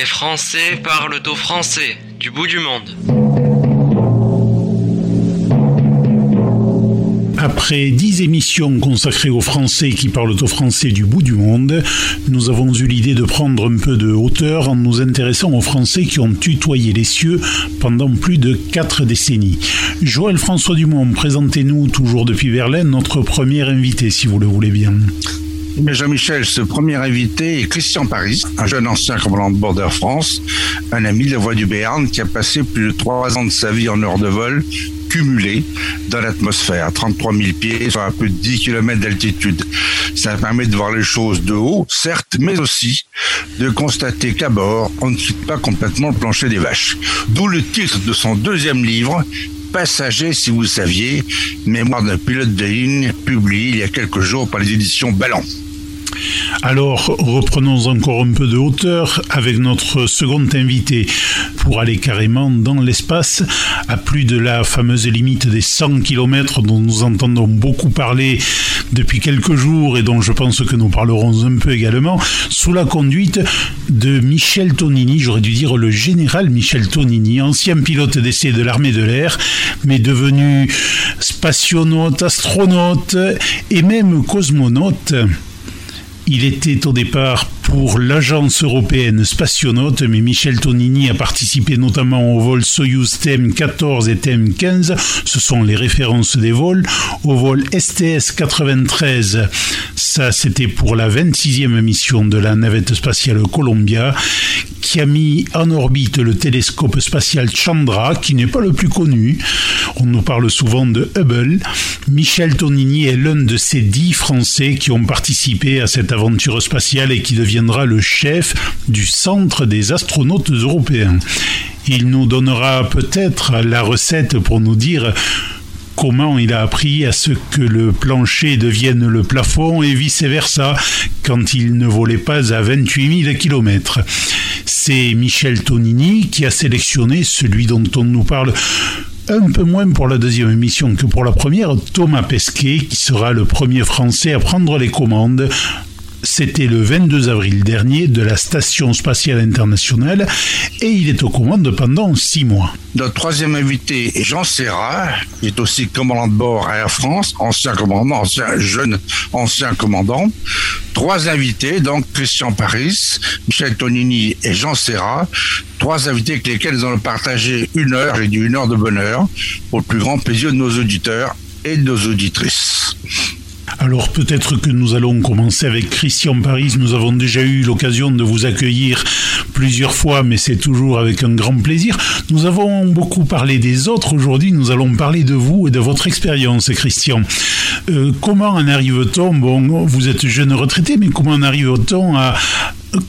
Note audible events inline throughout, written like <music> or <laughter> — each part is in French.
Les Français parlent au français du bout du monde. Après dix émissions consacrées aux Français qui parlent au français du bout du monde, nous avons eu l'idée de prendre un peu de hauteur en nous intéressant aux Français qui ont tutoyé les cieux pendant plus de quatre décennies. Joël François Dumont, présentez-nous toujours depuis Berlin notre premier invité, si vous le voulez bien. Jean-Michel, ce premier invité est Christian Paris, un jeune ancien commandant de bord d'Air France, un ami de la voie du Béarn qui a passé plus de trois ans de sa vie en heure de vol cumulé dans l'atmosphère, 33 000 pieds, soit à plus de 10 km d'altitude. Ça permet de voir les choses de haut, certes, mais aussi de constater qu'à bord, on ne quitte pas complètement le plancher des vaches. D'où le titre de son deuxième livre, Passager, si vous saviez, mémoire d'un pilote de ligne, publié il y a quelques jours par les éditions Ballon. Alors, reprenons encore un peu de hauteur avec notre second invité pour aller carrément dans l'espace, à plus de la fameuse limite des 100 km dont nous entendons beaucoup parler depuis quelques jours et dont je pense que nous parlerons un peu également, sous la conduite de Michel Tonini, j'aurais dû dire le général Michel Tonini, ancien pilote d'essai de l'armée de l'air, mais devenu spationaute, astronaute et même cosmonaute. Il était au départ pour l'agence européenne spationaute, mais Michel Tonini a participé notamment au vol Soyuz TM14 et TM15, ce sont les références des vols, au vol STS 93, ça c'était pour la 26e mission de la navette spatiale Columbia, qui a mis en orbite le télescope spatial Chandra, qui n'est pas le plus connu. On nous parle souvent de Hubble. Michel Tonini est l'un de ces dix Français qui ont participé à cette aventure spatiale et qui deviendra le chef du Centre des astronautes européens. Il nous donnera peut-être la recette pour nous dire comment il a appris à ce que le plancher devienne le plafond et vice-versa quand il ne volait pas à 28 000 km. C'est Michel Tonini qui a sélectionné celui dont on nous parle un peu moins pour la deuxième émission que pour la première, Thomas Pesquet, qui sera le premier Français à prendre les commandes c'était le 22 avril dernier de la Station spatiale internationale et il est aux commandes pendant six mois. Notre troisième invité est Jean Serra, qui est aussi commandant de bord à Air France, ancien commandant, ancien jeune ancien commandant. Trois invités, donc Christian Paris, Michel Tonini et Jean Serra. Trois invités avec lesquels nous allons partager une heure, dit une heure de bonheur, le plus grand plaisir de nos auditeurs et de nos auditrices. Alors peut-être que nous allons commencer avec Christian Paris. Nous avons déjà eu l'occasion de vous accueillir plusieurs fois, mais c'est toujours avec un grand plaisir. Nous avons beaucoup parlé des autres. Aujourd'hui, nous allons parler de vous et de votre expérience, Christian. Euh, comment en arrive-t-on? Bon, vous êtes jeune retraité, mais comment en arrive-t-on à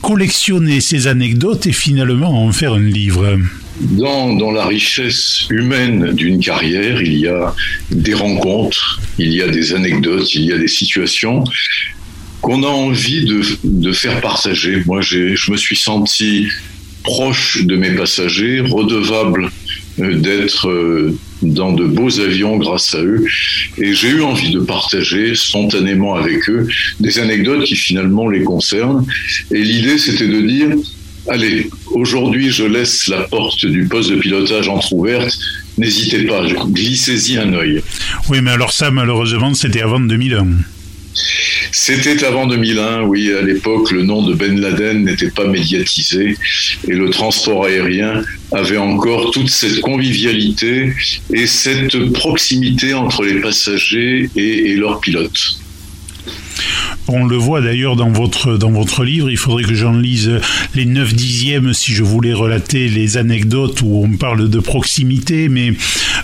collectionner ces anecdotes et finalement en faire un livre? Dans, la richesse humaine d'une carrière, il y a des rencontres, il y a des anecdotes, il y a des situations qu'on a envie de, faire partager. Moi, je me suis senti proche de mes passagers, redevable euh, d'être euh, dans de beaux avions grâce à eux. Et j'ai eu envie de partager spontanément avec eux des anecdotes qui finalement les concernent. Et l'idée, c'était de dire, Allez, aujourd'hui, je laisse la porte du poste de pilotage entr'ouverte. N'hésitez pas, glissez-y un œil. Oui, mais alors ça, malheureusement, c'était avant 2001. C'était avant 2001, oui. À l'époque, le nom de Ben Laden n'était pas médiatisé et le transport aérien avait encore toute cette convivialité et cette proximité entre les passagers et, et leurs pilotes. On le voit d'ailleurs dans votre, livre, il faudrait que j'en lise les 9 dixièmes si je voulais relater les anecdotes où on parle de proximité, mais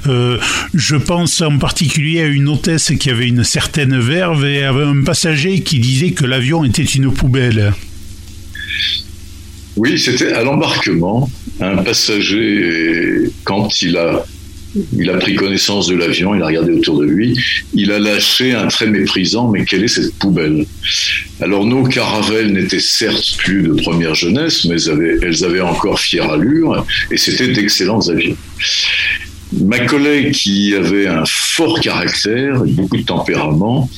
euh, je pense en particulier à une hôtesse qui avait une certaine verve et avait un passager qui disait que l'avion était une poubelle. Oui, c'était à l'embarquement. Un passager, quand il a il a pris connaissance de l'avion, il a regardé autour de lui, il a lâché un trait méprisant, mais quelle est cette poubelle? Alors nos caravelles n'étaient certes plus de première jeunesse, mais elles avaient, encore fière allure, et c'était d'excellents avions. Ma collègue qui avait un fort caractère, beaucoup de tempérament,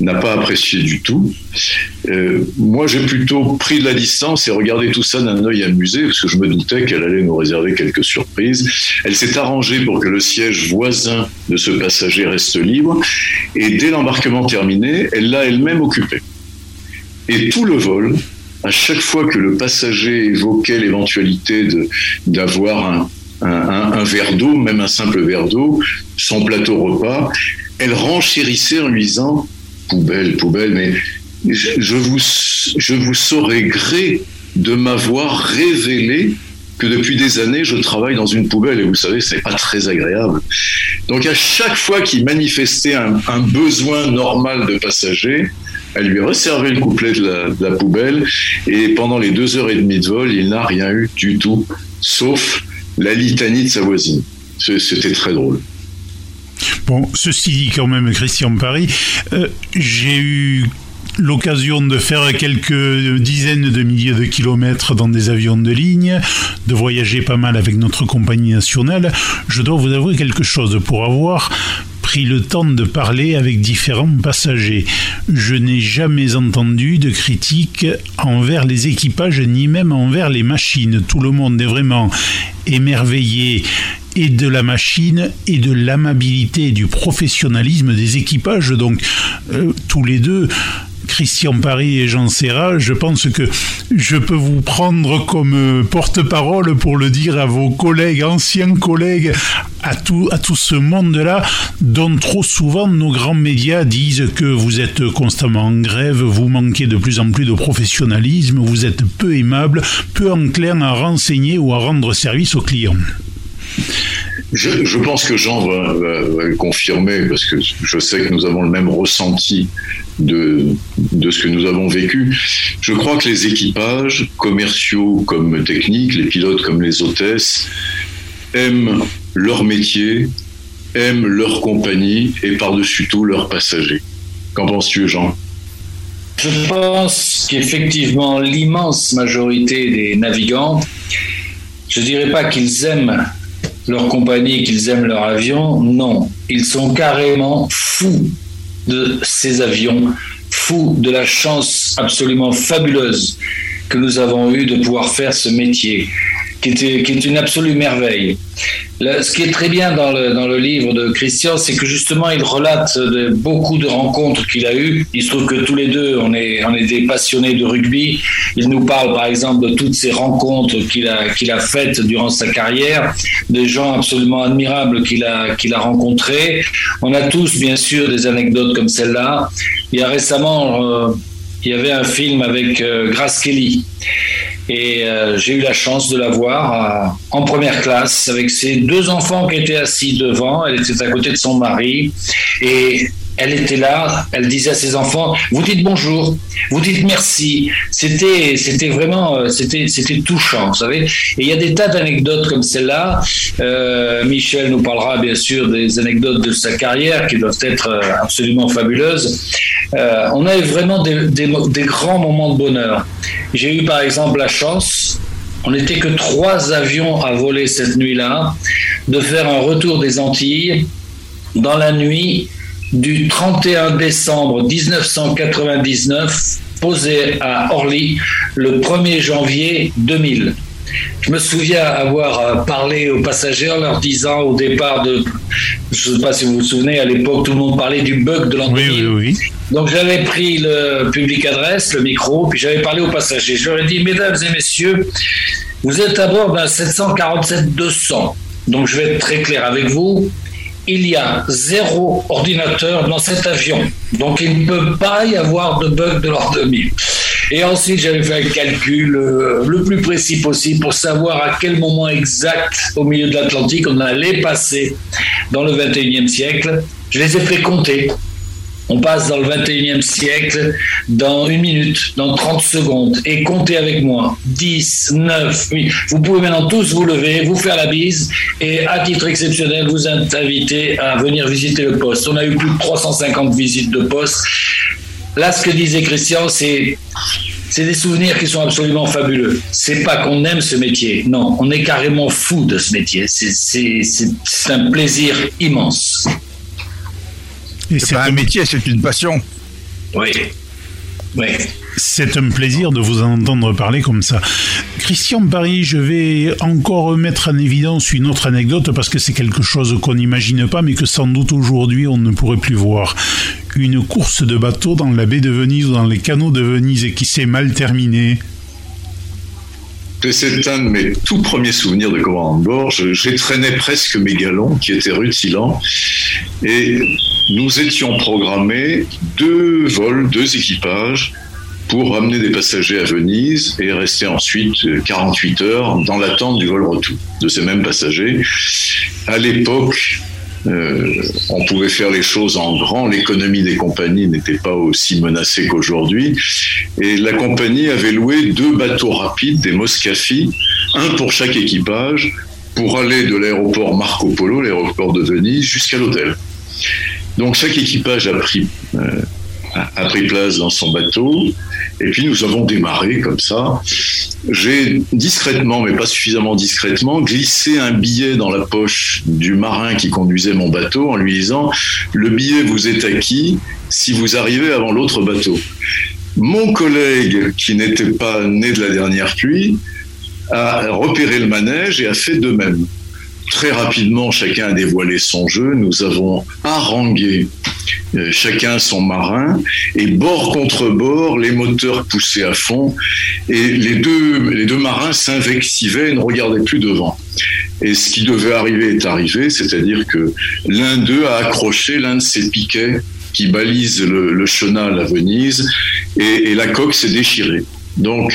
n'a pas apprécié du tout. Euh, moi, j'ai plutôt pris de la distance et regardé tout ça d'un œil amusé, parce que je me doutais qu'elle allait nous réserver quelques surprises. Elle s'est arrangée pour que le siège voisin de ce passager reste libre, et dès l'embarquement terminé, elle l'a elle-même occupé. Et tout le vol, à chaque fois que le passager évoquait l'éventualité d'avoir un, verre d'eau, même un simple verre d'eau, son plateau repas, elle renchérissait en lui disant poubelle, poubelle, mais je, vous, je vous saurais gré de m'avoir révélé que depuis des années, je travaille dans une poubelle et vous savez, ce n'est pas très agréable. Donc à chaque fois qu'il manifestait un, besoin normal de passager, elle lui resservait le couplet de la, de la, poubelle et pendant les deux heures et demie de vol, il n'a rien eu du tout, sauf la litanie de sa voisine. C'était très drôle. Bon, ceci dit quand même, Christian Paris, euh, j'ai eu l'occasion de faire quelques dizaines de milliers de kilomètres dans des avions de ligne, de voyager pas mal avec notre compagnie nationale, je dois vous avouer quelque chose. Pour avoir pris le temps de parler avec différents passagers. Je n'ai jamais entendu de critiques envers les équipages ni même envers les machines. Tout le monde est vraiment émerveillé et de la machine et de l'amabilité et du professionnalisme des équipages. Donc euh, tous les deux Christian Paris et Jean Serra, je pense que je peux vous prendre comme euh, porte-parole pour le dire à vos collègues, anciens collègues, à tout, à tout ce monde-là, dont trop souvent nos grands médias disent que vous êtes constamment en grève, vous manquez de plus en plus de professionnalisme, vous êtes peu aimable, peu enclin à renseigner ou à rendre service aux clients. Je, pense que Jean va, le confirmer parce que je sais que nous avons le même ressenti de, de ce que nous avons vécu. Je crois que les équipages, commerciaux comme techniques, les pilotes comme les hôtesses, aiment leur métier, aiment leur compagnie et par-dessus tout leurs passagers. Qu'en penses-tu, Jean? Je pense qu'effectivement, l'immense majorité des navigants, je dirais pas qu'ils aiment leur compagnie, qu'ils aiment leur avion, non. Ils sont carrément fous de ces avions, fous de la chance absolument fabuleuse que nous avons eue de pouvoir faire ce métier qui, est une absolue merveille. Ce qui est très bien dans le, dans le livre de Christian, c'est que justement, il relate beaucoup de rencontres qu'il a eues. Il se trouve que tous les deux, on est, on est des passionnés de rugby. Il nous parle, par exemple, de toutes ces rencontres qu'il a, qu'il a faites durant sa carrière, des gens absolument admirables qu'il a, qu'il a rencontrés. On a tous, bien sûr, des anecdotes comme celle-là. Il y a récemment, euh, il y avait un film avec euh, Grace Kelly. Et euh, j'ai eu la chance de la voir euh, en première classe avec ses deux enfants qui étaient assis devant. Elle était à côté de son mari. Et elle était là, elle disait à ses enfants "Vous dites bonjour, vous dites merci." C'était, c'était vraiment, euh, c'était, c'était touchant, vous savez. Et il y a des tas d'anecdotes comme celle-là. Euh, Michel nous parlera bien sûr des anecdotes de sa carrière qui doivent être absolument fabuleuses. Euh, on a eu vraiment des grands moments de bonheur. J'ai eu par exemple la chance on n'était que trois avions à voler cette nuit-là, de faire un retour des Antilles dans la nuit du 31 décembre 1999, posé à Orly le 1er janvier 2000. Je me souviens avoir parlé aux passagers en leur disant au départ de, je ne sais pas si vous vous souvenez, à l'époque tout le monde parlait du bug de l'Antilles. Oui, oui, oui. Donc j'avais pris le public adresse, le micro, puis j'avais parlé aux passagers. Je leur ai dit, mesdames et messieurs, vous êtes à bord d'un 747-200. Donc je vais être très clair avec vous. Il y a zéro ordinateur dans cet avion. Donc il ne peut pas y avoir de bug de l'ordre 2000. Et ensuite, j'avais fait un calcul euh, le plus précis possible pour savoir à quel moment exact au milieu de l'Atlantique on allait passer dans le 21e siècle. Je les ai fait compter. On passe dans le 21e siècle dans une minute, dans 30 secondes. Et comptez avec moi. 10, 9, 8. Vous pouvez maintenant tous vous lever, vous faire la bise et à titre exceptionnel, vous inviter à venir visiter le poste. On a eu plus de 350 visites de poste. Là, ce que disait Christian, c'est c'est des souvenirs qui sont absolument fabuleux. C'est pas qu'on aime ce métier, non, on est carrément fou de ce métier. C'est un plaisir immense. C'est pas un métier, c'est une passion. Oui. Oui. C'est un plaisir de vous entendre parler comme ça. Christian Paris, je vais encore mettre en évidence une autre anecdote parce que c'est quelque chose qu'on n'imagine pas mais que sans doute aujourd'hui on ne pourrait plus voir. Une course de bateau dans la baie de Venise ou dans les canaux de Venise et qui s'est mal terminée. C'est un de mes tout premiers souvenirs de commandant de. J'ai traîné presque mes galons qui étaient rutilants et nous étions programmés deux vols, deux équipages pour ramener des passagers à Venise et rester ensuite 48 heures dans l'attente du vol retour de ces mêmes passagers. À l'époque, euh, on pouvait faire les choses en grand, l'économie des compagnies n'était pas aussi menacée qu'aujourd'hui, et la compagnie avait loué deux bateaux rapides, des Moscafi, un pour chaque équipage, pour aller de l'aéroport Marco Polo, l'aéroport de Venise, jusqu'à l'hôtel. Donc chaque équipage a pris, euh, a pris place dans son bateau, et puis nous avons démarré comme ça. J'ai discrètement, mais pas suffisamment discrètement, glissé un billet dans la poche du marin qui conduisait mon bateau en lui disant Le billet vous est acquis si vous arrivez avant l'autre bateau. Mon collègue, qui n'était pas né de la dernière pluie, a repéré le manège et a fait de même. Très rapidement, chacun a dévoilé son jeu. Nous avons harangué euh, chacun son marin, et bord contre bord, les moteurs poussaient à fond, et les deux, les deux marins s'invectivaient et ne regardaient plus devant. Et ce qui devait arriver est arrivé, c'est-à-dire que l'un d'eux a accroché l'un de ses piquets qui balise le, chenal à Venise, et, et la coque s'est déchirée. Donc,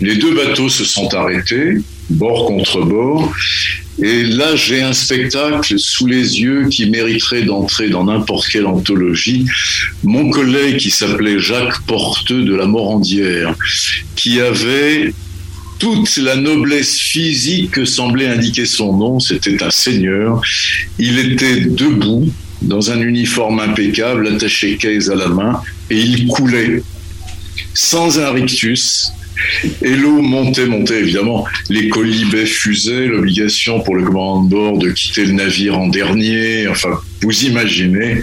les deux bateaux se sont arrêtés, bord contre bord, et là, j'ai un spectacle sous les yeux qui mériterait d'entrer dans n'importe quelle anthologie. Mon collègue qui s'appelait Jacques Porteux de la Morandière, qui avait toute la noblesse physique que semblait indiquer son nom, c'était un seigneur. Il était debout dans un uniforme impeccable, attaché caisse à la main, et il coulait sans un rictus, et l'eau montait, montait évidemment. Les colibets fusaient, l'obligation pour le commandant de bord de quitter le navire en dernier. Enfin, vous imaginez.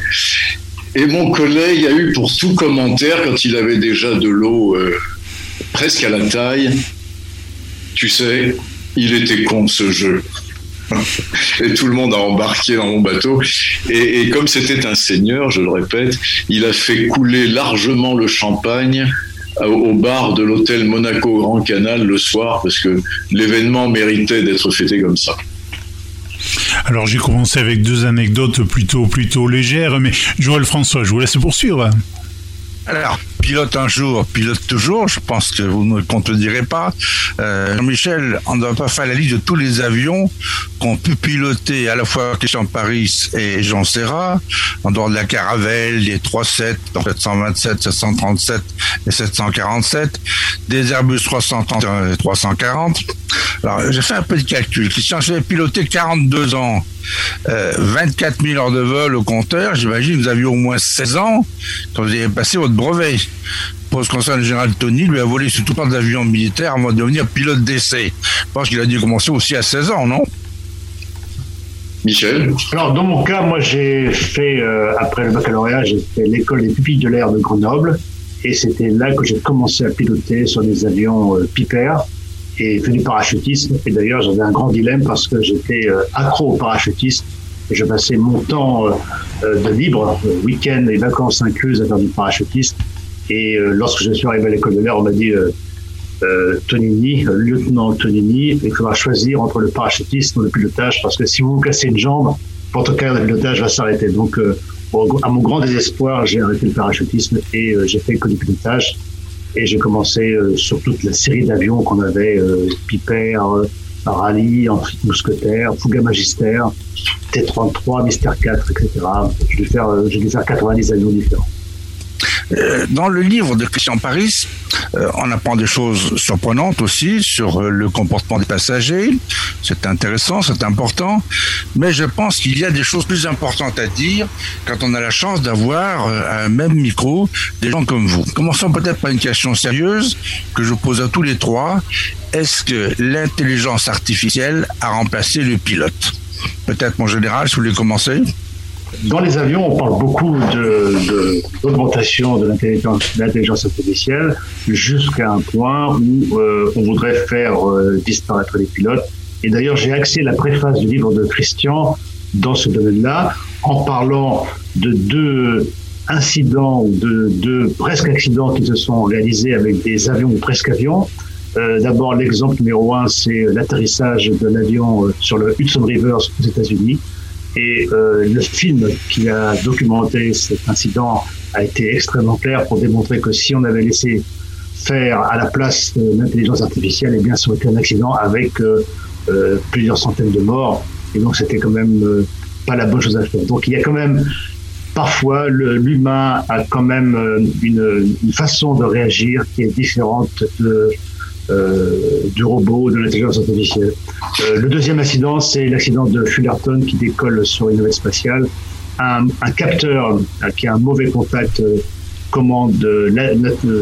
Et mon collègue a eu pour tout commentaire, quand il avait déjà de l'eau euh, presque à la taille, tu sais, il était con ce jeu. <laughs> Et tout le monde a embarqué dans mon bateau. Et comme c'était un seigneur, je le répète, il a fait couler largement le champagne au bar de l'hôtel Monaco Grand Canal le soir parce que l'événement méritait d'être fêté comme ça. Alors j'ai commencé avec deux anecdotes plutôt plutôt légères, mais Joël François, je vous laisse poursuivre. Alors, pilote un jour, pilote toujours, je pense que vous ne contredirez pas. Euh, Jean-Michel, on ne doit pas faire la liste de tous les avions qu'ont pu piloter à la fois Christian Paris et Jean Serra, en dehors de la Caravelle, les 37, 727, 737 et 747, des Airbus 330 et 340. Alors, j'ai fait un de calcul. Christian, j'ai piloté 42 ans 24 euh, 000 heures de vol au compteur, j'imagine que vous aviez au moins 16 ans quand vous avez passé votre brevet. Pour ce qui concerne le général Tony, lui a volé sur tout plein d'avions militaires avant de devenir pilote d'essai. Je pense qu'il a dû commencer aussi à 16 ans, non? Michel? Alors, dans mon cas, moi, j'ai fait, euh, après le baccalauréat, j'ai fait l'école des pupilles de l'air de Grenoble. Et c'était là que j'ai commencé à piloter sur des avions euh, Piper et fait du parachutisme. Et d'ailleurs, j'avais un grand dilemme parce que j'étais euh, accro au parachutisme. Et je passais mon temps euh, euh, de libre, week-end et vacances incluses, à faire du parachutisme. Et lorsque je suis arrivé à l'école de l'air, on m'a dit euh, Tonini, lieutenant Tonini, il faudra choisir entre le parachutisme et le pilotage parce que si vous vous cassez une jambe, votre carrière de pilotage va s'arrêter. Donc, à mon grand désespoir, j'ai arrêté le parachutisme et j'ai fait que du pilotage. Et j'ai commencé euh, sur toute la série d'avions qu'on avait, euh, Piper, euh, Rallye, Amphit Mousquetaire, Fouga Magister, T-33, Mister 4, etc. J'ai dû faire, j'ai dû faire 90 avions différents. Dans le livre de Christian Paris, euh, on apprend des choses surprenantes aussi sur euh, le comportement des passagers. C'est intéressant, c'est important. Mais je pense qu'il y a des choses plus importantes à dire quand on a la chance d'avoir un même micro des gens comme vous. Commençons peut-être par une question sérieuse que je pose à tous les trois. Est-ce que l'intelligence artificielle a remplacé le pilote? Peut-être mon général, si vous voulez commencer Dans les avions, on parle beaucoup d'augmentation de, de l'intelligence artificielle jusqu'à un point où euh, on voudrait faire euh, disparaître les pilotes. Et d'ailleurs, j'ai axé la préface du livre de Christian dans ce domaine-là en parlant de deux incidents ou de deux presque accidents qui se sont réalisés avec des avions ou presque avions. Euh, D'abord, l'exemple numéro un, c'est l'atterrissage de l'avion sur le Hudson River aux États-Unis. Et euh, le film qui a documenté cet incident a été extrêmement clair pour démontrer que si on avait laissé faire à la place l'intelligence artificielle, eh bien, ça aurait été un accident avec euh, euh plusieurs centaines de morts. Et donc, c'était quand même pas la bonne chose à faire. Donc, il y a quand même parfois l'humain a quand même une, une, façon de réagir qui est différente de euh, du robot, de l'intelligence artificielle. Euh, le deuxième accident, c'est l'accident de Fullerton qui décolle sur une navette spatiale. Un, capteur euh, qui a un mauvais contact commande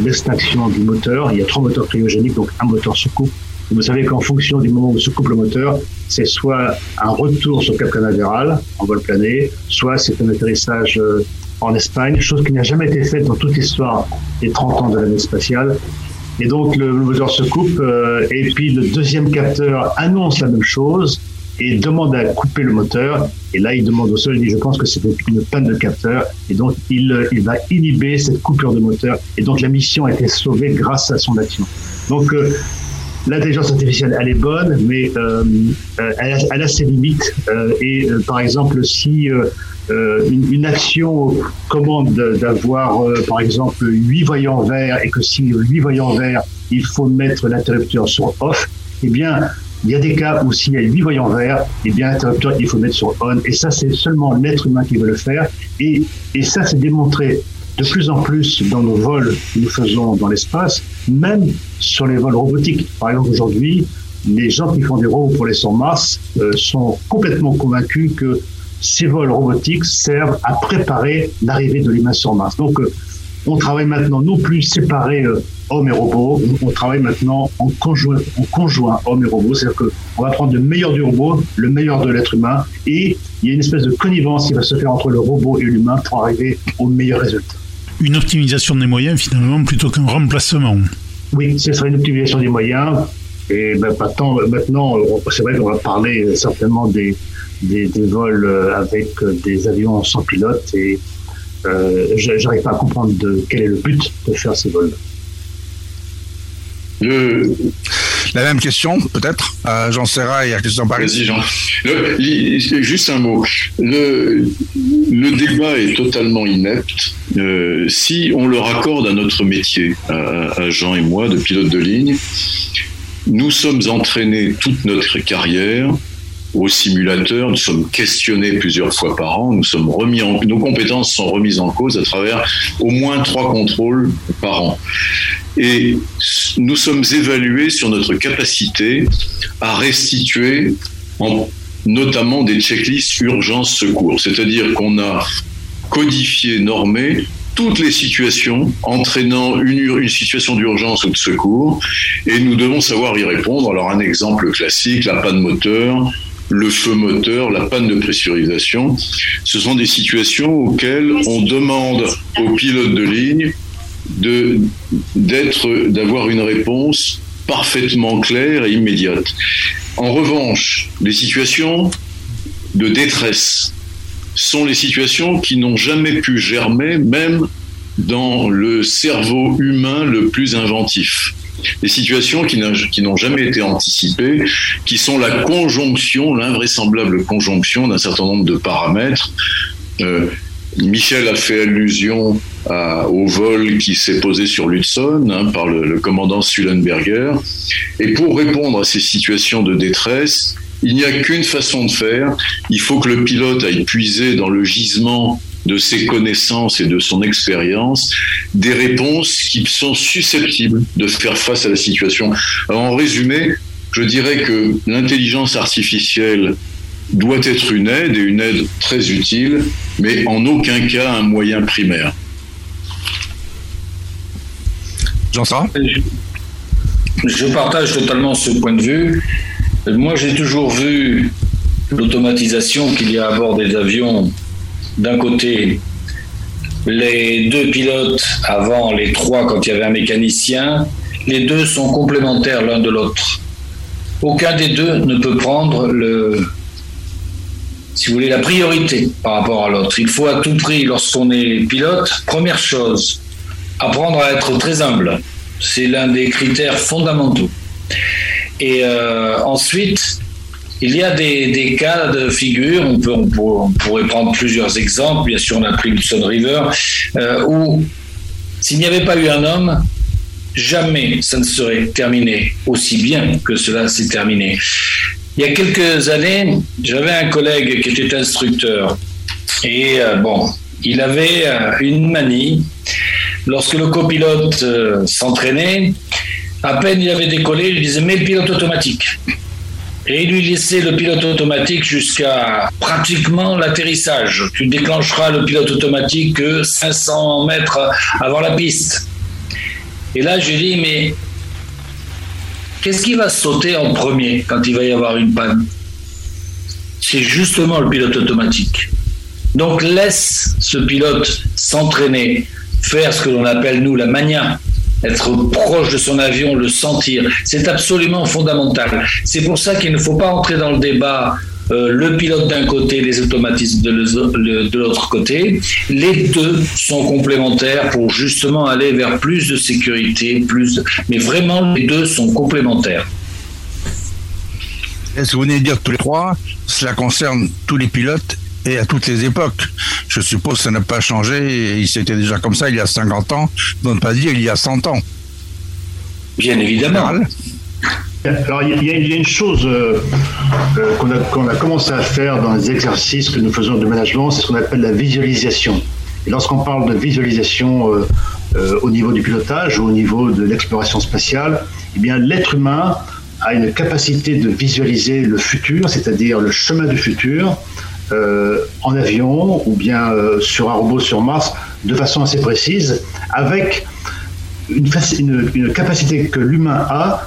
l'extinction du moteur. Il y a trois moteurs cryogéniques, donc un moteur se coupe. Vous savez qu'en fonction du moment où se coupe le moteur, c'est soit un retour sur Cap Canaveral en vol plané, soit c'est un atterrissage en Espagne, chose qui n'a jamais été faite dans toute l'histoire des 30 ans de la spatiale. Et donc le, moteur se coupe euh, et puis le deuxième capteur annonce la même chose et demande à couper le moteur. Et là, il demande au sol, il dit, je pense que c'était une panne de capteur. Et donc, il, il va inhiber cette coupure de moteur. Et donc, la mission a été sauvée grâce à son action. Donc, euh, l'intelligence artificielle, elle est bonne, mais euh, elle, a, elle, a, ses limites. Euh, et euh, par exemple, si euh, une, une, action commande d'avoir, euh, par exemple, huit voyants verts et que si huit voyants verts, il faut mettre l'interrupteur sur off, eh bien, il y a des cas où s'il y a huit voyants verts, eh bien, l'interrupteur, il faut mettre sur on. Et ça, c'est seulement l'être humain qui veut le faire. Et, et ça, c'est démontré de plus en plus dans nos vols que nous faisons dans l'espace, même sur les vols robotiques. Par exemple, aujourd'hui, les gens qui font des robots pour les 100 Mars euh, sont complètement convaincus que ces vols robotiques servent à préparer l'arrivée de l'humain sur Mars. Donc, euh, on travaille maintenant non plus séparés euh, hommes et robots, on travaille maintenant en conjoint, en conjoint hommes et robots. C'est-à-dire qu'on va prendre le meilleur du robot, le meilleur de l'être humain, et il y a une espèce de connivence qui va se faire entre le robot et l'humain pour arriver au meilleur résultat. Une optimisation des moyens finalement plutôt qu'un remplacement. Oui, ce serait une optimisation des moyens. Et ben, maintenant, maintenant c'est vrai qu'on va parler certainement des, des, des, vols euh, avec euh, des avions sans pilote et euh, j'arrive pas à comprendre de quel est le but de faire ces vols. Le... La même question, peut-être, à Jean Serra et à Christian Paris. Vas-y, Jean. Le, juste un mot. Le, le, débat est totalement inepte. Euh, si on le raccorde à notre métier, à, à Jean et moi, de pilote de ligne, nous sommes entraînés toute notre carrière au simulateur, nous sommes questionnés plusieurs fois par an, nous sommes remis en, nos compétences sont remises en cause à travers au moins trois contrôles par an. Et nous sommes évalués sur notre capacité à restituer en, notamment des checklists urgence-secours, c'est-à-dire qu'on a codifié, normé toutes les situations entraînant une, une situation d'urgence ou de secours et nous devons savoir y répondre. Alors un exemple classique, la panne moteur, le feu moteur, la panne de pressurisation. Ce sont des situations auxquelles on demande aux pilotes de ligne de, d'être, d'avoir une réponse parfaitement claire et immédiate. En revanche, les situations de détresse sont les situations qui n'ont jamais pu germer, même dans le cerveau humain le plus inventif des situations qui n'ont jamais été anticipées, qui sont la conjonction, l'invraisemblable conjonction d'un certain nombre de paramètres. Euh, Michel a fait allusion au vol qui s'est posé sur l'Hudson hein, par le, le, commandant Sullenberger. Et pour répondre à ces situations de détresse, il n'y a qu'une façon de faire. Il faut que le pilote aille puiser dans le gisement de ses connaissances et de son expérience des réponses qui sont susceptibles de faire face à la situation. Alors, en résumé, je dirais que l'intelligence artificielle doit être une aide et une aide très utile, mais en aucun cas un moyen primaire. Je partage totalement ce point de vue. Moi, j'ai toujours vu l'automatisation qu'il y a à bord des avions d'un côté, les deux pilotes avant les trois quand il y avait un mécanicien, les deux sont complémentaires l'un de l'autre. Aucun des deux ne peut prendre le, si vous voulez, la priorité par rapport à l'autre. Il faut à tout prix, lorsqu'on est pilote, première chose, apprendre à être très humble. C'est l'un des critères fondamentaux. Et euh, ensuite, il y a des, cas de figure, on, pourrait prendre plusieurs exemples, bien sûr on a pris le River, euh, où s'il n'y avait pas eu un homme, jamais ça ne serait terminé aussi bien que cela s'est terminé. Il y a quelques années, j'avais un collègue qui était instructeur et euh, bon, il avait une manie. Lorsque le copilote s'entraînait, à peine il avait décollé, il disait mets le pilote automatique. Et il lui laissait le pilote automatique jusqu'à pratiquement l'atterrissage. Tu déclencheras le pilote automatique que 500 mètres avant la piste. Et là, j'ai dit, mais Qu'est-ce qui va sauter en premier quand il va y avoir une panne? C'est justement le pilote automatique. Donc laisse ce pilote s'entraîner, faire ce que l'on appelle nous la mania, être proche de son avion, le sentir. C'est absolument fondamental. C'est pour ça qu'il ne faut pas entrer dans le débat euh, le pilote d'un côté, les automatismes de l'autre côté. Les deux sont complémentaires pour justement aller vers plus de sécurité, plus. Mais vraiment, les deux sont complémentaires. Est-ce que vous venez de dire tous les trois Cela concerne tous les pilotes et à toutes les époques? Je suppose que ça n'a pas changé. Il s'était déjà comme ça il y a 50 ans, pour ne pas dire il y a 100 ans. Bien évidemment. Alors, il y, a une chose euh, euh, qu'on a, commencé à faire dans les exercices que nous faisons de management, c'est ce qu'on appelle la visualisation. Et lorsqu'on parle de visualisation euh, au niveau du pilotage ou au niveau de l'exploration spatiale, eh bien, l'être humain a une capacité de visualiser le futur, c'est-à-dire le chemin du futur, en avion ou bien sur un robot sur Mars, de façon assez précise, avec une, capacité que l'humain a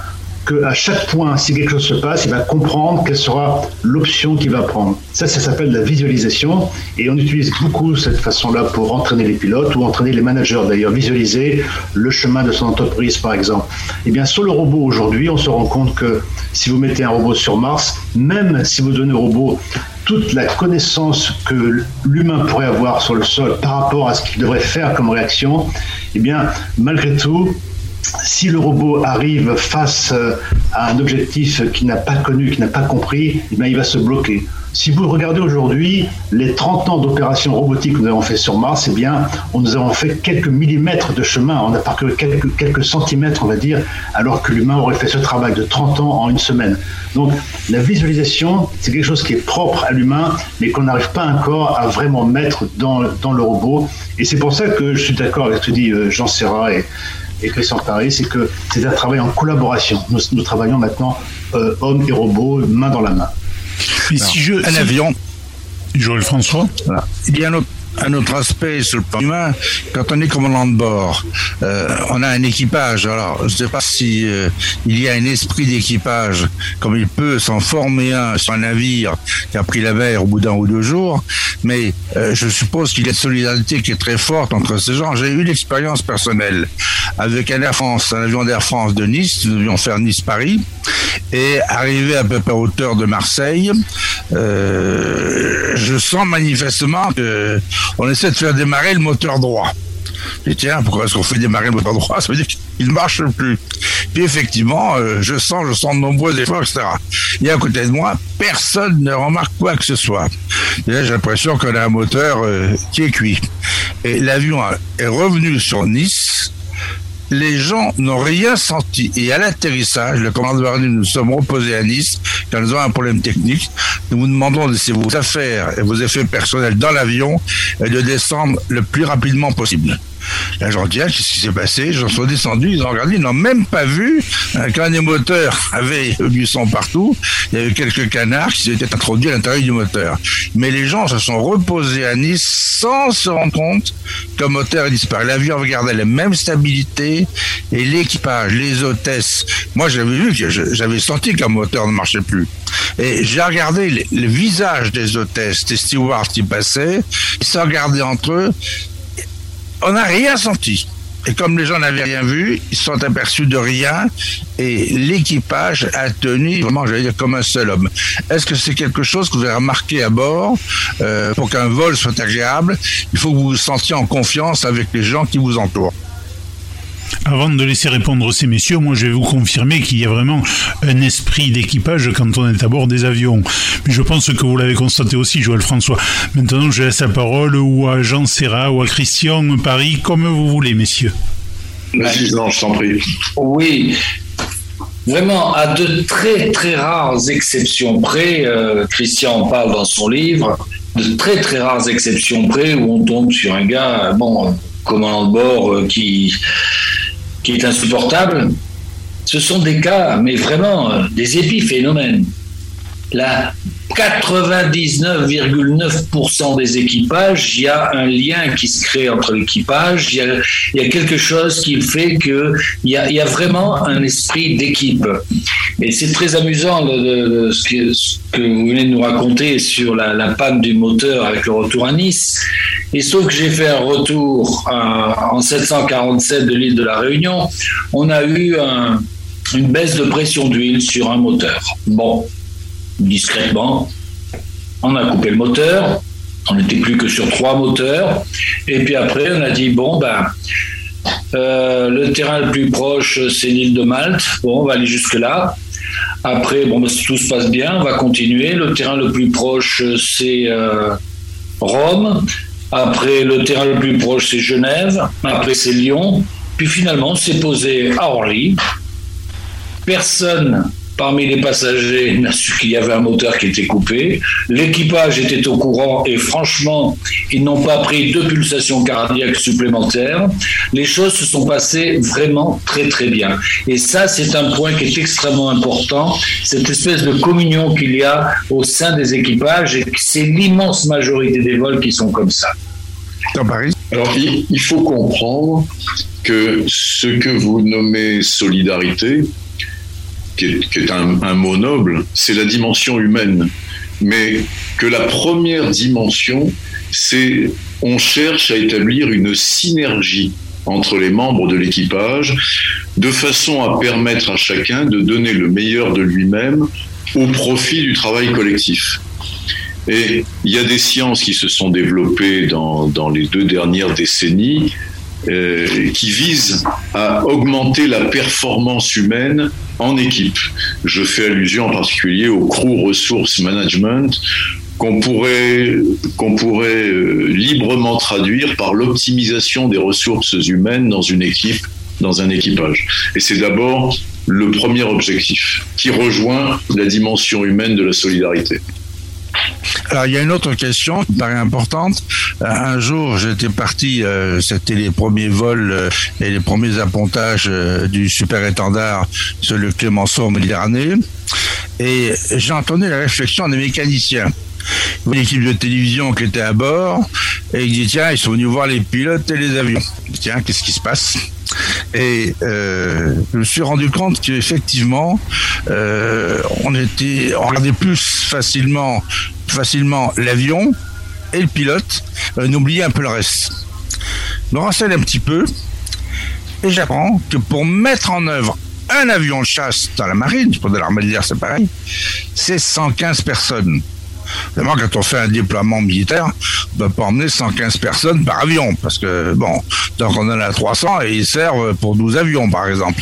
qu'à chaque point, si quelque chose se passe, il va comprendre quelle sera l'option qu'il va prendre. Ça, ça s'appelle la visualisation et on utilise beaucoup cette façon-là pour entraîner les pilotes ou entraîner les managers d'ailleurs, visualiser le chemin de son entreprise par exemple. Eh bien, sur le robot aujourd'hui, on se rend compte que si vous mettez un robot sur Mars, même si vous donnez au robot toute la connaissance que l'humain pourrait avoir sur le sol par rapport à ce qu'il devrait faire comme réaction, eh bien, malgré tout, si le robot arrive face euh, à un objectif qu'il n'a pas connu, qu'il n'a pas compris, eh il va se bloquer. Si vous regardez aujourd'hui les 30 ans d'opérations robotiques que nous avons fait sur Mars, eh bien, on nous avons fait quelques millimètres de chemin, on a parcouru quelques, centimètres, on va dire, alors que l'humain aurait fait ce travail de 30 ans en une semaine. Donc, la visualisation, c'est quelque chose qui est propre à l'humain, mais qu'on n'arrive pas encore à vraiment mettre dans, le robot. Et c'est pour ça que je suis d'accord avec ce que dit euh, Jean Serra et Christian Paris, c'est que c'est un travail en collaboration. Nous, travaillons maintenant euh, hommes et robots, main dans la main. si je, un avion, Joël François, il y a un autre un autre aspect sur le plan humain, quand on est commandant de bord, euh, on a un équipage. Alors, je ne sais pas si euh, il y a un esprit d'équipage, comme il peut s'en former un sur un navire qui a pris la mer au bout d'un ou deux jours, mais euh, je suppose qu'il y a une solidarité qui est très forte entre ces gens. J'ai eu l'expérience personnelle avec un Air France, un avion d'Air France de Nice, nous devions faire Nice-Paris, et arrivé à peu près à hauteur de Marseille, je sens manifestement que on essaie de faire démarrer le moteur droit. Et tiens, pourquoi est-ce qu'on fait démarrer le moteur droit? Ça veut dire qu'il ne marche plus. Puis effectivement, euh, je sens, je sens de nombreux efforts, etc. Et à côté de moi, personne ne remarque quoi que ce soit. J'ai l'impression qu'on a un moteur euh, qui est cuit. Et l'avion est revenu sur Nice les gens n'ont rien senti. Et à l'atterrissage, le commandant dit nous sommes reposés à Nice, quand nous avons un problème technique. Nous vous demandons de laisser vos affaires et vos effets personnels dans l'avion et de descendre le plus rapidement possible. Là, je dis, qu'est-ce qui s'est passé? Ils sont descendus, ils ont regardé, ils n'ont même pas vu qu'un des moteurs avait du sang partout. Il y avait quelques canards qui s'étaient introduits à l'intérieur du moteur. Mais les gens se sont reposés à Nice sans se rendre compte qu'un moteur est disparu. L'avion regardait la même stabilité et l'équipage, les hôtesses. Moi, j'avais vu que j'avais senti qu'un moteur ne marchait plus. Et j'ai regardé le visage des hôtesses, des stewards qui passaient, ils se regardaient entre eux on n'a rien senti. Et comme les gens n'avaient rien vu, ils se sont aperçus de rien et l'équipage a tenu vraiment, j'allais dire, comme un seul homme. Est-ce que c'est quelque chose que vous avez remarqué à bord euh, Pour qu'un vol soit agréable, il faut que vous vous sentiez en confiance avec les gens qui vous entourent. Avant de laisser répondre ces messieurs, moi je vais vous confirmer qu'il y a vraiment un esprit d'équipage quand on est à bord des avions. Mais je pense que vous l'avez constaté aussi, Joël François. Maintenant, je laisse la parole ou à Jean Serra ou à Christian Paris, comme vous voulez, messieurs. Vas-y, Jean, je t'en prie. Oui, Vraiment, à de très très rares exceptions près, euh, Christian en parle dans son livre, de très très rares exceptions près où on tombe sur un gars, bon, commandant de bord euh, qui, est insupportable, ce sont des cas, mais vraiment euh, des épiphénomènes. La 99,9% des équipages, il y a un lien qui se crée entre l'équipage, il, y a quelque chose qui fait qu'il y y a vraiment un esprit d'équipe. Et c'est très amusant ce, que, vous venez de nous raconter sur la, panne du moteur avec le retour à Nice. Et sauf que j'ai fait un retour en 747 de l'île de la Réunion, on a eu une baisse de pression d'huile sur un moteur. Bon, discrètement. On a coupé le moteur. On n'était plus que sur trois moteurs. Et puis après, on a dit bon, ben, euh, le terrain le plus proche, c'est l'île de Malte. Bon, on va aller jusque-là. Après, bon, ben, si tout se passe bien, on va continuer. Le terrain le plus proche, c'est euh, Rome. Après, le terrain le plus proche, c'est Genève. Après, c'est Lyon. Puis finalement, c'est posé à Orly. Personne Parmi les passagers, n'a su qu'il y avait un moteur qui était coupé. L'équipage était au courant et franchement, ils n'ont pas pris de pulsations cardiaques supplémentaires. Les choses se sont passées vraiment très très bien. Et ça, c'est un point qui est extrêmement important, cette espèce de communion qu'il y a au sein des équipages et c'est l'immense majorité des vols qui sont comme ça. Alors, il faut comprendre que ce que vous nommez solidarité, qui est, un, mot noble, c'est la dimension humaine. Mais que la première dimension, c'est on cherche à établir une synergie entre les membres de l'équipage, de façon à permettre à chacun de donner le meilleur de lui-même au profit du travail collectif. Et il y a des sciences qui se sont développées dans, dans les deux dernières décennies euh, qui visent à augmenter la performance humaine en équipe. Je fais allusion en particulier au crew resource management qu'on pourrait, qu'on pourrait euh, librement traduire par l'optimisation des ressources humaines dans une équipe, dans un équipage. Et c'est d'abord le premier objectif qui rejoint la dimension humaine de la solidarité. Alors, il y a une autre question qui paraît importante. Euh, un jour, j'étais parti, euh, c'était les premiers vols euh, et les premiers appontages du super étendard sur le Clémenceau Méditerranée, et j'ai entendu la réflexion des mécaniciens. Une équipe de télévision qui était à bord, et il dit tiens, ils sont venus voir les pilotes et les avions. Tiens, qu'est-ce qui se passe? Et euh, je me suis rendu compte qu'effectivement, euh, on était, on regardait plus facilement, facilement l'avion et le pilote, euh, n'oubliait un peu le reste. Je me renseigne un petit peu et j'apprends que pour mettre en œuvre un avion de chasse dans la marine, pour de l'armée de l'air c'est pareil, c'est 115 personnes. Évidemment, quand on fait un déploiement militaire, on ne peut pas emmener 115 personnes par avion, parce que, bon, donc on en a 300 et ils servent pour 12 avions, par exemple.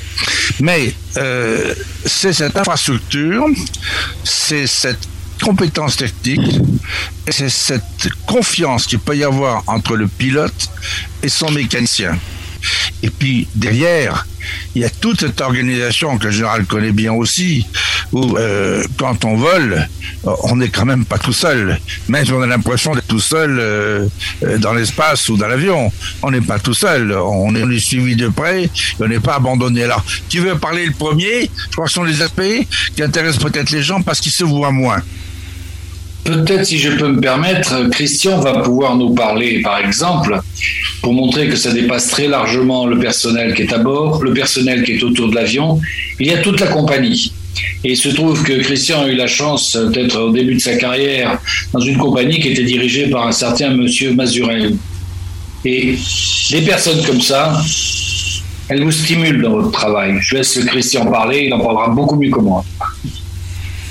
Mais euh, c'est cette infrastructure, c'est cette compétence technique, c'est cette confiance qu'il peut y avoir entre le pilote et son mécanicien. Et puis derrière, il y a toute cette organisation que le général connaît bien aussi, où euh, quand on vole, on n'est quand même pas tout seul. Même si on a l'impression d'être tout seul euh, dans l'espace ou dans l'avion, on n'est pas tout seul. On est, suivi de près on n'est pas abandonné. là. qui veut parler le premier? Je crois que ce sont les aspects qui intéressent peut-être les gens parce qu'ils se voient moins. Peut-être, si je peux me permettre, Christian va pouvoir nous parler, par exemple, pour montrer que ça dépasse très largement le personnel qui est à bord, le personnel qui est autour de l'avion. Il y a toute la compagnie. Et il se trouve que Christian a eu la chance d'être au début de sa carrière dans une compagnie qui était dirigée par un certain monsieur Mazurel. Et des personnes comme ça, elles vous stimulent dans votre travail. Je laisse Christian parler, il en parlera beaucoup mieux que moi.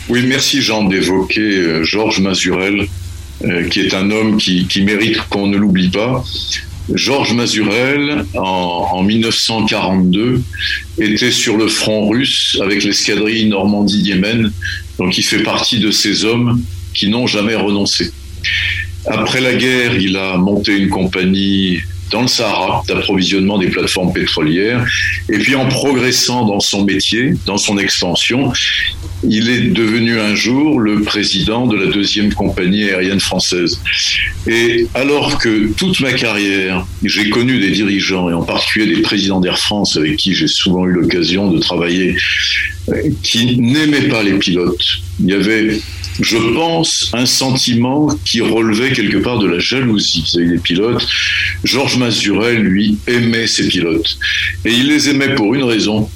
Oui, merci Jean d'évoquer euh, Georges Mazurel, euh, qui est un homme qui, mérite qu'on ne l'oublie pas. Georges Mazurel, en, 1942, était sur le front russe avec l'escadrille Normandie-Yémen, donc il fait partie de ces hommes qui n'ont jamais renoncé. Après la guerre, il a monté une compagnie dans le Sahara d'approvisionnement des plateformes pétrolières. Et puis en progressant dans son métier, dans son expansion, il est devenu un jour le président de la deuxième compagnie aérienne française. Et alors que toute ma carrière, j'ai connu des dirigeants, et en particulier des présidents d'Air France avec qui j'ai souvent eu l'occasion de travailler, qui n'aimaient pas les pilotes. Il y avait je pense, un sentiment qui relevait quelque part de la jalousie vis-à-vis des pilotes. Georges Mazurel, lui, aimait ses pilotes. Et il les aimait pour une raison,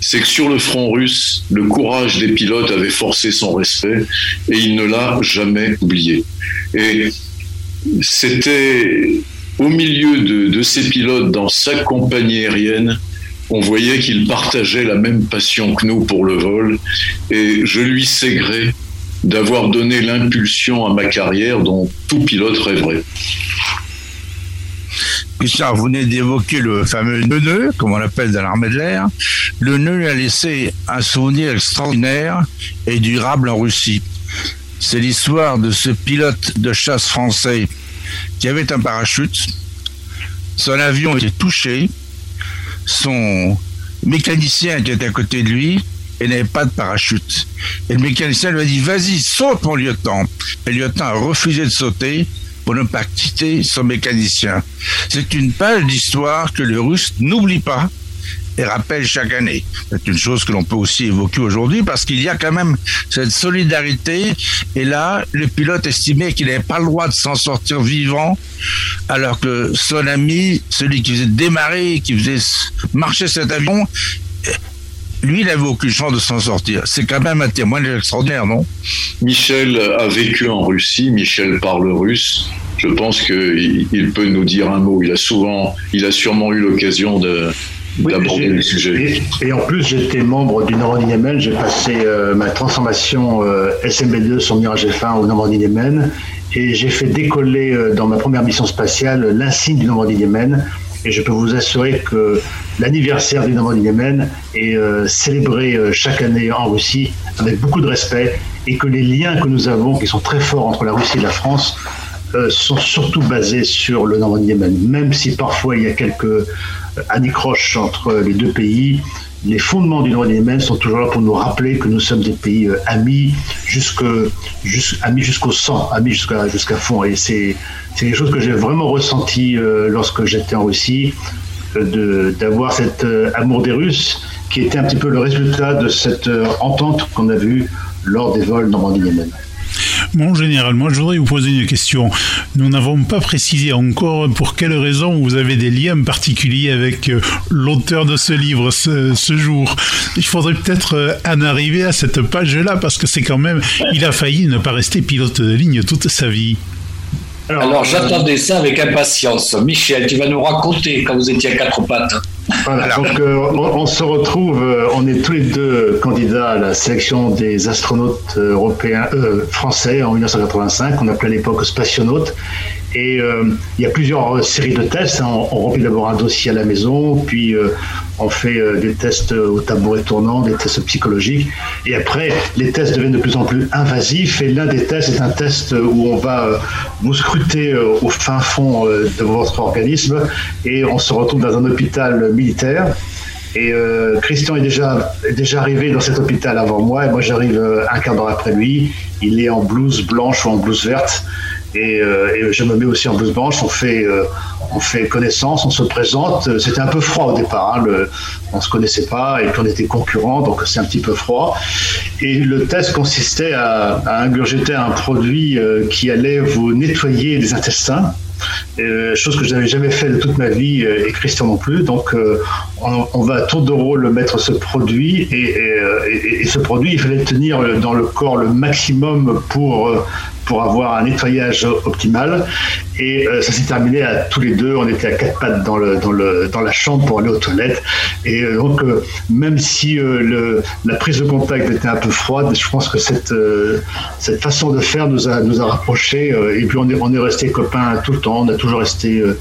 c'est que sur le front russe, le courage des pilotes avait forcé son respect et il ne l'a jamais oublié. Et c'était au milieu de, de ces pilotes dans sa compagnie aérienne on voyait qu'il partageait la même passion que nous pour le vol et je lui sais gré d'avoir donné l'impulsion à ma carrière dont tout pilote rêverait. Richard, vous venez d'évoquer le fameux nœud, comme on l'appelle dans l'armée de l'air. Le nœud a laissé un souvenir extraordinaire et durable en Russie. C'est l'histoire de ce pilote de chasse français qui avait un parachute. Son avion était touché. Son mécanicien était à côté de lui et n'avait pas de parachute. Et le mécanicien lui a dit, vas-y, saute mon lieutenant. Et le lieutenant a refusé de sauter pour ne pas quitter son mécanicien. C'est une page d'histoire que le russe n'oublie pas et rappelle chaque année. C'est une chose que l'on peut aussi évoquer aujourd'hui parce qu'il y a quand même cette solidarité. Et là, le pilote estimait qu'il n'avait pas le droit de s'en sortir vivant, alors que son ami, celui qui faisait démarrer, qui faisait marcher cet avion, lui, il n'avait aucune chance de s'en sortir. C'est quand même un témoignage extraordinaire, non? Michel a vécu en Russie, Michel parle russe. Je pense qu'il peut nous dire un mot. Il a souvent, il a sûrement eu l'occasion de, d'aborder le sujet. Et, en plus, j'étais membre du Normandie-Yémen. J'ai passé euh, ma transformation euh, SMB2 sur Mirage F1 au Normandie-Yémen. Et j'ai fait décoller euh, dans ma première mission spatiale l'insigne du Normandie-Yémen. Et je peux vous assurer que l'anniversaire du Normandie Yémen est euh, célébré euh, chaque année en Russie avec beaucoup de respect et que les liens que nous avons, qui sont très forts entre la Russie et la France, euh, sont surtout basés sur le Normandie Yémen. Même si parfois il y a quelques anicroches entre les deux pays, les fondements du Normandie Yémen sont toujours là pour nous rappeler que nous sommes des pays amis amis jusqu'au sang, amis jusqu'à jusqu'à fond. Et c'est quelque chose que j'ai vraiment ressenti euh, lorsque j'étais en Russie, euh, d'avoir cet euh, amour des Russes qui était un petit peu le résultat de cette entente qu'on a vue lors des vols Normandie-Yémen. Bon, général, moi je voudrais vous poser une question. Nous n'avons pas précisé encore pour quelle raison vous avez des liens particuliers avec l'auteur de ce livre ce, ce jour. Il faudrait peut-être en arriver à cette page-là parce que c'est quand même, il a failli ne pas rester pilote de ligne toute sa vie. Alors, j'attendais ça avec impatience. Michel, tu vas nous raconter quand vous étiez à quatre pattes. Voilà, donc euh, on, se retrouve, euh, on est tous les deux candidats à la sélection des astronautes européens, euh, français en 1985, on appelait à l'époque spationautes. Et il y a plusieurs séries de tests. Hein. On, remplit d'abord un dossier à la maison, puis on fait euh, des tests au tabouret tournant, des tests psychologiques. Et après, les tests deviennent de plus en plus invasifs. Et l'un des tests est un test où on va euh, vous scruter euh, au fin fond de votre organisme. Et on se retrouve dans un hôpital militaire. Et Christian est déjà, déjà arrivé dans cet hôpital avant moi, et moi j'arrive un quart d'heure après lui. Il est en blouse blanche ou en blouse verte. Et, et, je me mets aussi en blouse blanche. On fait, on fait connaissance, on se présente. C'était un peu froid au départ, hein, le, on se connaissait pas et puis on était concurrents, donc c'est un petit peu froid. Et le test consistait à, à ingurgiter un produit euh, qui allait vous nettoyer les intestins. Euh, chose que je n'avais jamais fait de toute ma vie euh, et Christian non plus. Donc, euh, on, va à tour de rôle mettre ce produit et, ce produit, il fallait tenir dans le corps le maximum pour pour avoir un nettoyage optimal. Et ça s'est terminé à tous les deux. On était à quatre pattes dans, la chambre pour aller aux toilettes. Et donc, même si la prise de contact était un peu froide, je pense que cette, façon de faire nous a, rapprochés. et puis, on est, on est restés copains tout le temps. On a toujours resté, euh,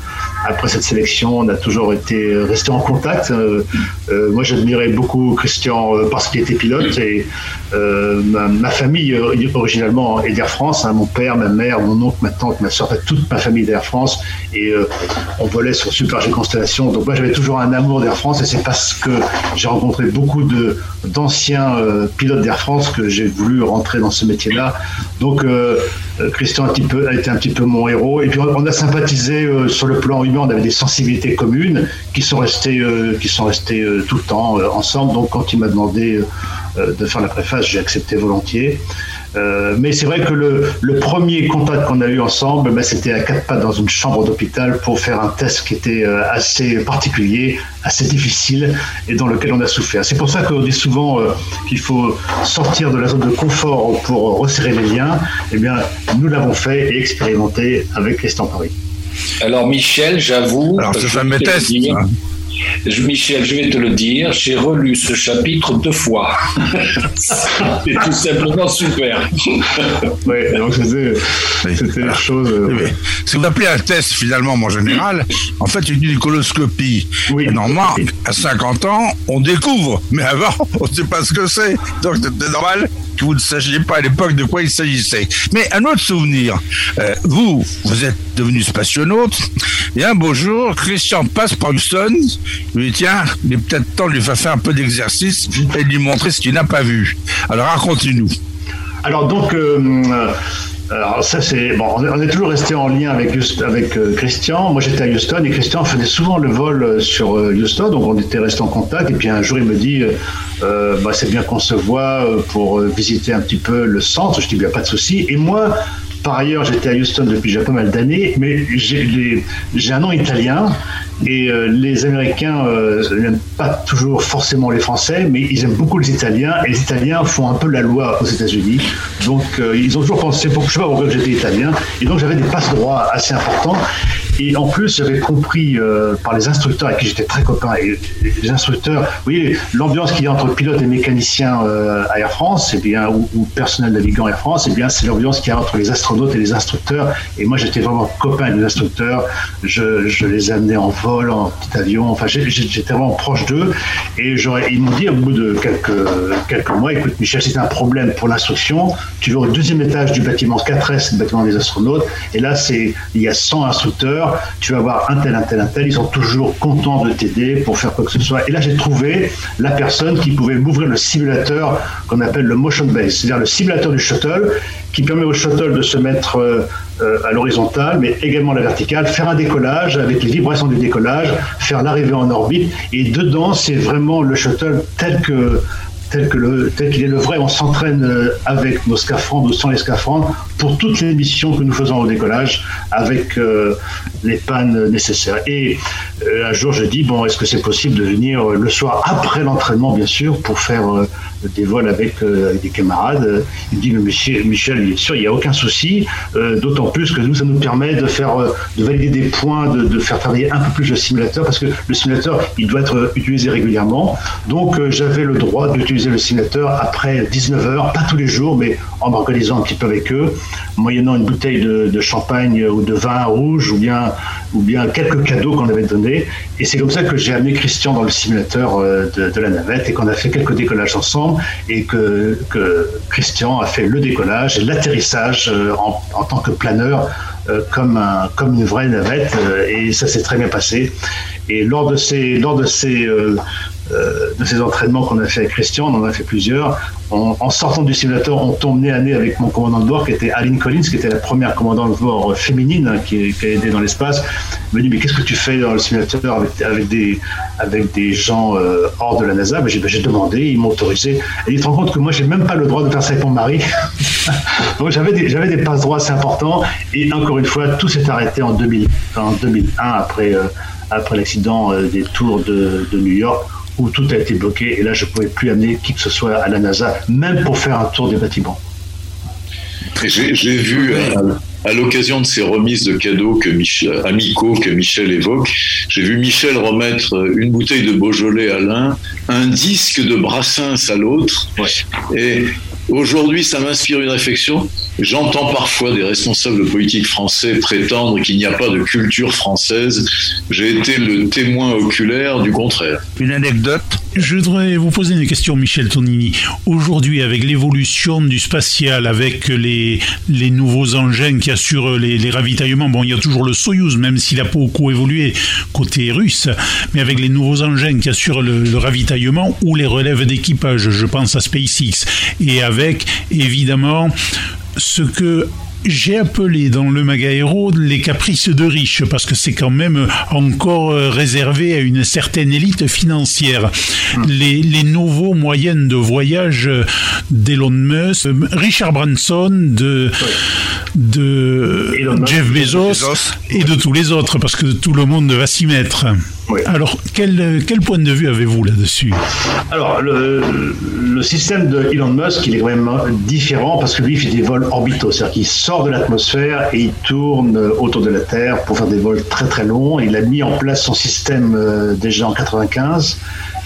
après cette sélection, on a toujours été euh, resté en contact. Euh, moi, j'admirais beaucoup Christian parce qu'il était pilote et ma, famille originalement est d'Air France. Hein. mon père, ma mère, mon oncle, ma tante, ma soeur, toute ma famille d'Air France et on volait sur Super G Constellation. Donc moi, j'avais toujours un amour d'Air France et c'est parce que j'ai rencontré beaucoup de d'anciens pilotes d'Air France que j'ai voulu rentrer dans ce métier-là. Donc Christian a, un petit peu, a été un petit peu mon héros et puis on a sympathisé euh, sur le plan humain, on avait des sensibilités communes qui sont restées, euh, qui sont restées euh, tout le temps ensemble. Donc quand il m'a demandé de faire la préface, j'ai accepté volontiers. Euh, mais c'est vrai que le, le premier contact qu'on a eu ensemble, ben, c'était à quatre pas dans une chambre d'hôpital pour faire un test qui était euh, assez particulier, assez difficile et dans lequel on a souffert. C'est pour ça qu'on dit souvent euh, qu'il faut sortir de la zone de confort pour resserrer les liens. Eh bien, nous l'avons fait et expérimenté avec les Paris. Alors Michel, j'avoue. Alors ce fameux test. Michel, je vais te le dire, j'ai relu ce chapitre deux fois. <laughs> C'est tout simplement super. oui, donc c'était la chose. Euh, si vous appelez un test finalement, en général, en fait, une coloscopie. Oui. Normalement, à 50 ans, on découvre, mais avant, on ne sait pas ce que c'est. Donc c'était normal vous ne sachiez pas à l'époque de quoi il s'agissait. Mais un autre souvenir, euh, vous, vous êtes devenu spationaute, et un beau jour, Christian passe par Houston, lui dit, tiens, il est peut-être temps de lui faire un peu d'exercice et de lui montrer ce qu'il n'a pas vu. Alors racontez-nous. Alors donc, euh, alors ça c'est bon, on est toujours resté en lien avec euh, Christian. Moi j'étais à Houston et Christian faisait souvent le vol euh, sur Houston, donc on était resté en contact. Et puis un jour il me dit, euh, bah, c'est bien qu'on se voit pour visiter un petit peu le centre. Je dis bien pas de souci. Et moi par ailleurs, j'étais à Houston depuis déjà pas mal d'années, mais j'ai un nom italien et euh, les Américains euh, n'aiment pas toujours forcément les Français, mais ils aiment beaucoup les Italiens et les Italiens font un peu la loi aux États-Unis. Donc euh, ils ont toujours pensé, je sais pas pourquoi j'étais italien, et donc j'avais des passe droits assez importants. Et en plus, j'avais compris euh, par les instructeurs avec qui j'étais très copain, et les instructeurs, vous voyez, l'ambiance qu'il y a entre pilote et mécanicien euh, à Air France, et eh bien, ou, personnel navigant Air France, et eh bien, c'est l'ambiance qu'il y a entre les astronautes et les instructeurs. Et moi, j'étais vraiment copain avec les instructeurs. Je, les amenais en vol, en petit avion. Enfin, j'étais vraiment proche d'eux. Et ils m'ont dit au bout de quelques, mois, écoute, Michel, c'est un problème pour l'instruction. Tu vas au deuxième étage du bâtiment 4S, le bâtiment des astronautes. Et là, il y a 100 instructeurs tu vas voir un tel, un tel, un tel, ils sont toujours contents de t'aider pour faire quoi que ce soit. Et là, j'ai trouvé la personne qui pouvait m'ouvrir le simulateur qu'on appelle le motion base, c'est-à-dire le simulateur du shuttle qui permet au shuttle de se mettre euh, euh, à l'horizontale, mais également à la verticale, faire un décollage avec les vibrations du décollage, faire l'arrivée en orbite. Et dedans, c'est vraiment le shuttle tel que tel qu'il est le vrai. On s'entraîne euh, avec nos scaphandres ou sans les scaphandres pour toutes les missions que nous faisons au décollage avec euh, les pannes nécessaires. Et euh, un jour, je dis bon, est-ce que c'est possible de venir le soir après l'entraînement, bien sûr, pour faire des vols avec, des camarades? Il dit mais Michel, Michel, bien sûr, il n'y a aucun souci. D'autant plus que nous, ça nous permet de faire de valider des points, de, de, faire travailler un peu plus le simulateur parce que le simulateur, il doit être utilisé régulièrement. Donc, j'avais le droit d'utiliser le simulateur après 19 heures, pas tous les jours, mais en m'organisant un petit peu avec eux, moyennant une bouteille de, champagne ou de vin rouge ou bien, ou bien quelques cadeaux qu'on avait donnés. Et c'est comme ça que j'ai amené Christian dans le simulateur euh, de, la navette et qu'on a fait quelques décollages ensemble et que, Christian a fait le décollage et l'atterrissage euh, en, en, tant que planeur euh, comme, un, comme une vraie navette et ça s'est très bien passé. Et lors de ces, lors de ces de ces entraînements qu'on a fait avec Christian, on en a fait plusieurs. en sortant du simulateur, on tombe nez à nez avec mon commandant de bord qui était Aline Collins, qui était la première commandant de bord féminine hein, qui, a aidé dans l'espace. Elle me dit mais qu'est-ce que tu fais dans le simulateur avec, des avec des gens euh, hors de la NASA? Ben, J'ai demandé, ils m'ont autorisé. Et il se rend compte que moi j'ai même pas le droit de faire ça avec mon mari. <laughs> Donc j'avais des des passe droits assez importants. Et encore une fois, tout s'est arrêté en, 2000, en 2001 après euh, après l'accident des tours de, de New York où tout a été bloqué et là je ne pouvais plus amener qui que ce soit à la NASA, même pour faire un tour des bâtiments. J'ai vu à, l'occasion de ces remises de cadeaux que Michel, amicaux que Michel évoque, j'ai vu Michel remettre une bouteille de Beaujolais à l'un, un disque de Brassens à l'autre, et Aujourd'hui, ça m'inspire une réflexion. J'entends parfois des responsables politiques français prétendre qu'il n'y a pas de culture française. J'ai été le témoin oculaire du contraire. Une anecdote Je voudrais vous poser une question, Michel Tonini. Aujourd'hui, avec l'évolution du spatial, avec les, les nouveaux engins qui assurent les, ravitaillements, bon, il y a toujours le Soyuz, même s'il a beaucoup évolué côté russe, mais avec les nouveaux engins qui assurent le, le ravitaillement ou les relèves d'équipage, je pense à SpaceX, et avec évidemment ce que j'ai appelé dans le Magaero les caprices de riches parce que c'est quand même encore réservé à une certaine élite financière. Hmm. Les, les, nouveaux moyens de voyage d'Elon Musk, Richard Branson, de, de Jeff Bezos, et de tous les autres parce que tout le monde va s'y mettre. Alors, quel, quel, point de vue avez-vous là-dessus Alors, le, le, système de Elon Musk, il est même différent parce que lui, il fait des vols orbitaux, c'est-à-dire qu'il sort de l'atmosphère et il tourne autour de la Terre pour faire des vols très très longs. Il a mis en place son système euh, déjà en 95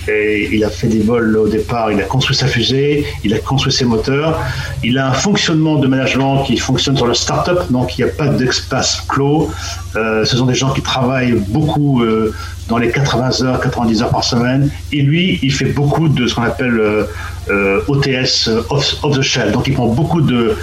et il a fait des vols au départ, il a construit sa fusée, il a construit ses moteurs. Il a un fonctionnement de management qui fonctionne sur le start-up, donc il n'y a pas d'espace clos. Euh, ce sont des gens qui travaillent beaucoup euh, dans les 80 heures, 90 heures par semaine. Et lui, il fait beaucoup de ce qu'on appelle euh, euh OTS, off, off, the shelf. Donc il prend beaucoup de,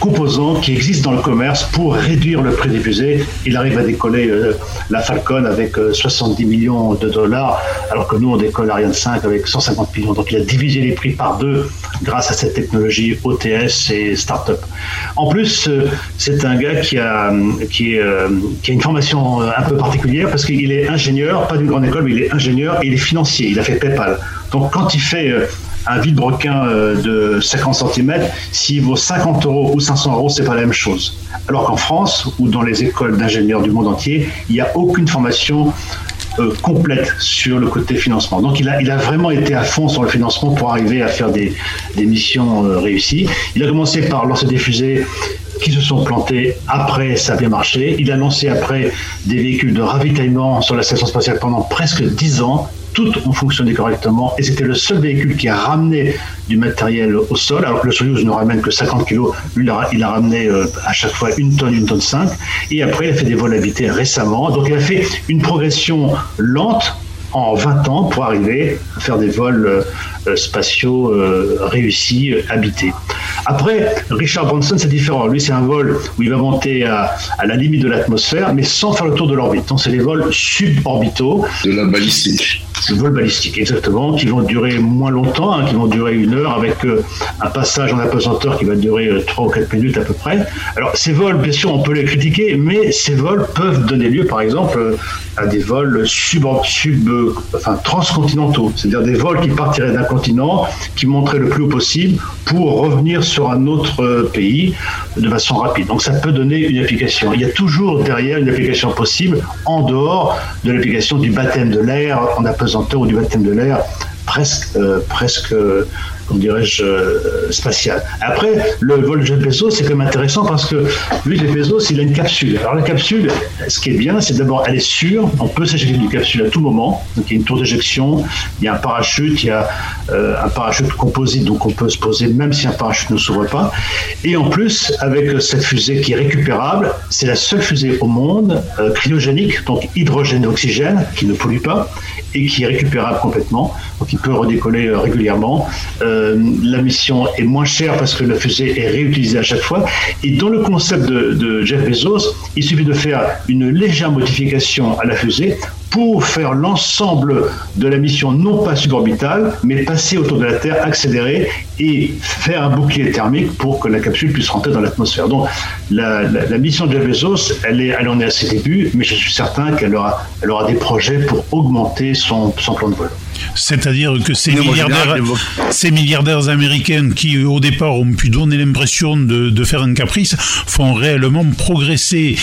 composants qui existent dans le commerce pour réduire le prix des fusées. Il arrive à décoller euh, la Falcon avec 70 millions de dollars, alors que nous, on décolle Ariane 5 avec 150 millions. Donc il a divisé les prix par deux grâce à cette technologie OTS et start-up. En plus, c'est un gars qui a une formation un peu particulière parce qu'il est ingénieur pas d'une grande école, mais il est ingénieur et il est financier. Il a fait PayPal. Donc quand il fait euh, un vide-broquin euh, de 50 cm, s'il vaut 50 euros ou 500 euros, c'est pas la même chose. Alors qu'en France, ou dans les écoles d'ingénieurs du monde entier, il n'y a aucune formation euh, complète sur le côté financement. Donc il a, vraiment été à fond sur le financement pour arriver à faire des, des missions réussies. Il a commencé par lancer des fusées qui se sont plantés. Après, ça a bien marché. Il a lancé après des véhicules de ravitaillement sur la station spatiale pendant presque 10 ans. Toutes ont fonctionné correctement et c'était le seul véhicule qui a ramené du matériel au sol, alors que le Soyuz ne ramène que 50 kg. Lui, il a, ramené euh, à chaque fois une tonne, une tonne 5. Et après, il a fait des vols habités récemment. Donc, il a fait une progression lente en 20 ans pour arriver à faire des vols euh, euh, spatiaux réussis, habités. Après, Richard Branson, c'est différent. Lui, c'est un vol où il va monter à, la limite de l'atmosphère, mais sans faire le tour de l'orbite. Donc, c'est les vols suborbitaux. De la balistique. Le vol balistique, exactement, qui vont durer moins longtemps, hein, qui vont durer une heure avec euh, un passage en apesanteur qui va durer 3 euh, ou 4 minutes à peu près. Alors, ces vols, bien sûr, on peut les critiquer, mais ces vols peuvent donner lieu, par exemple, euh, à des vols enfin, transcontinentaux, c'est-à-dire des vols qui partiraient d'un continent, qui monteraient le plus haut possible pour revenir sur un autre pays de façon rapide. Donc ça peut donner une application. Il y a toujours derrière une application possible en dehors de l'application du baptême de l'air en apesanteur ou du baptême de l'air presque, euh, presque dirais-je, euh, spatial. Après, le vol de Jeff c'est quand même intéressant parce que lui, Jeff Bezos, il a une capsule. Alors la capsule, ce qui est bien, c'est d'abord, elle est sûre, on peut s'éjecter du capsule à tout moment. Donc il y a une tour d'éjection, il y a un parachute, il y a euh, un parachute composite, donc on peut se poser même si un parachute ne s'ouvre pas. Et en plus, avec cette fusée qui est récupérable, c'est la seule fusée au monde euh, cryogénique, donc hydrogène et oxygène, qui ne pollue pas et qui est récupérable complètement. Donc il peut redécoller régulièrement. Euh, la mission est moins chère parce que la fusée est réutilisée à chaque fois. Et dans le concept de, de Jeff Bezos, il suffit de faire une légère modification à la fusée pour faire l'ensemble de la mission non pas suborbitale, mais passer autour de la Terre, accélérer et faire un bouclier thermique pour que la capsule puisse rentrer dans l'atmosphère. Donc la, mission de Jeff Bezos, elle, est, elle en est à ses débuts, mais je suis certain qu'elle aura, elle aura des projets pour augmenter son, son plan de vol. C'est-à-dire que ces milliardaires, ces milliardaires américains qui, au départ, ont pu donner l'impression de, de, faire un caprice, font réellement progresser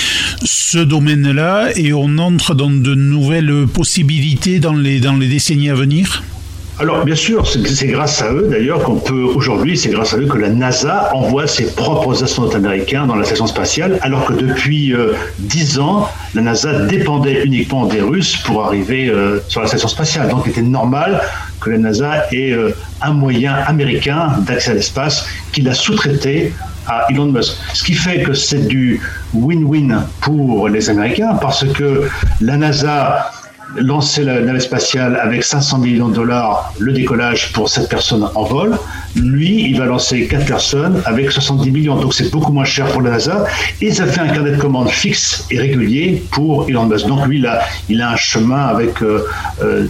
ce domaine-là et on entre dans de nouvelles possibilités dans les, dans les décennies à venir? Alors bien sûr, c'est grâce à eux d'ailleurs qu'on peut aujourd'hui, c'est grâce à eux que la NASA envoie ses propres astronautes américains dans la station spatiale, alors que depuis euh, dix ans, la NASA dépendait uniquement des Russes pour arriver euh, sur la station spatiale. Donc il était normal que la NASA ait euh, un moyen américain d'accès à l'espace qu'il a sous-traité à Elon Musk. Ce qui fait que c'est du win-win pour les Américains parce que la NASA lancer la navette spatiale avec 500 millions de dollars le décollage pour cette personne en vol. Lui, il va lancer quatre personnes avec 70 millions. Donc c'est beaucoup moins cher pour la NASA. Et ça fait un carnet de commandes fixe et régulier pour Elon Musk. Donc lui, il a, il a un chemin avec euh, euh,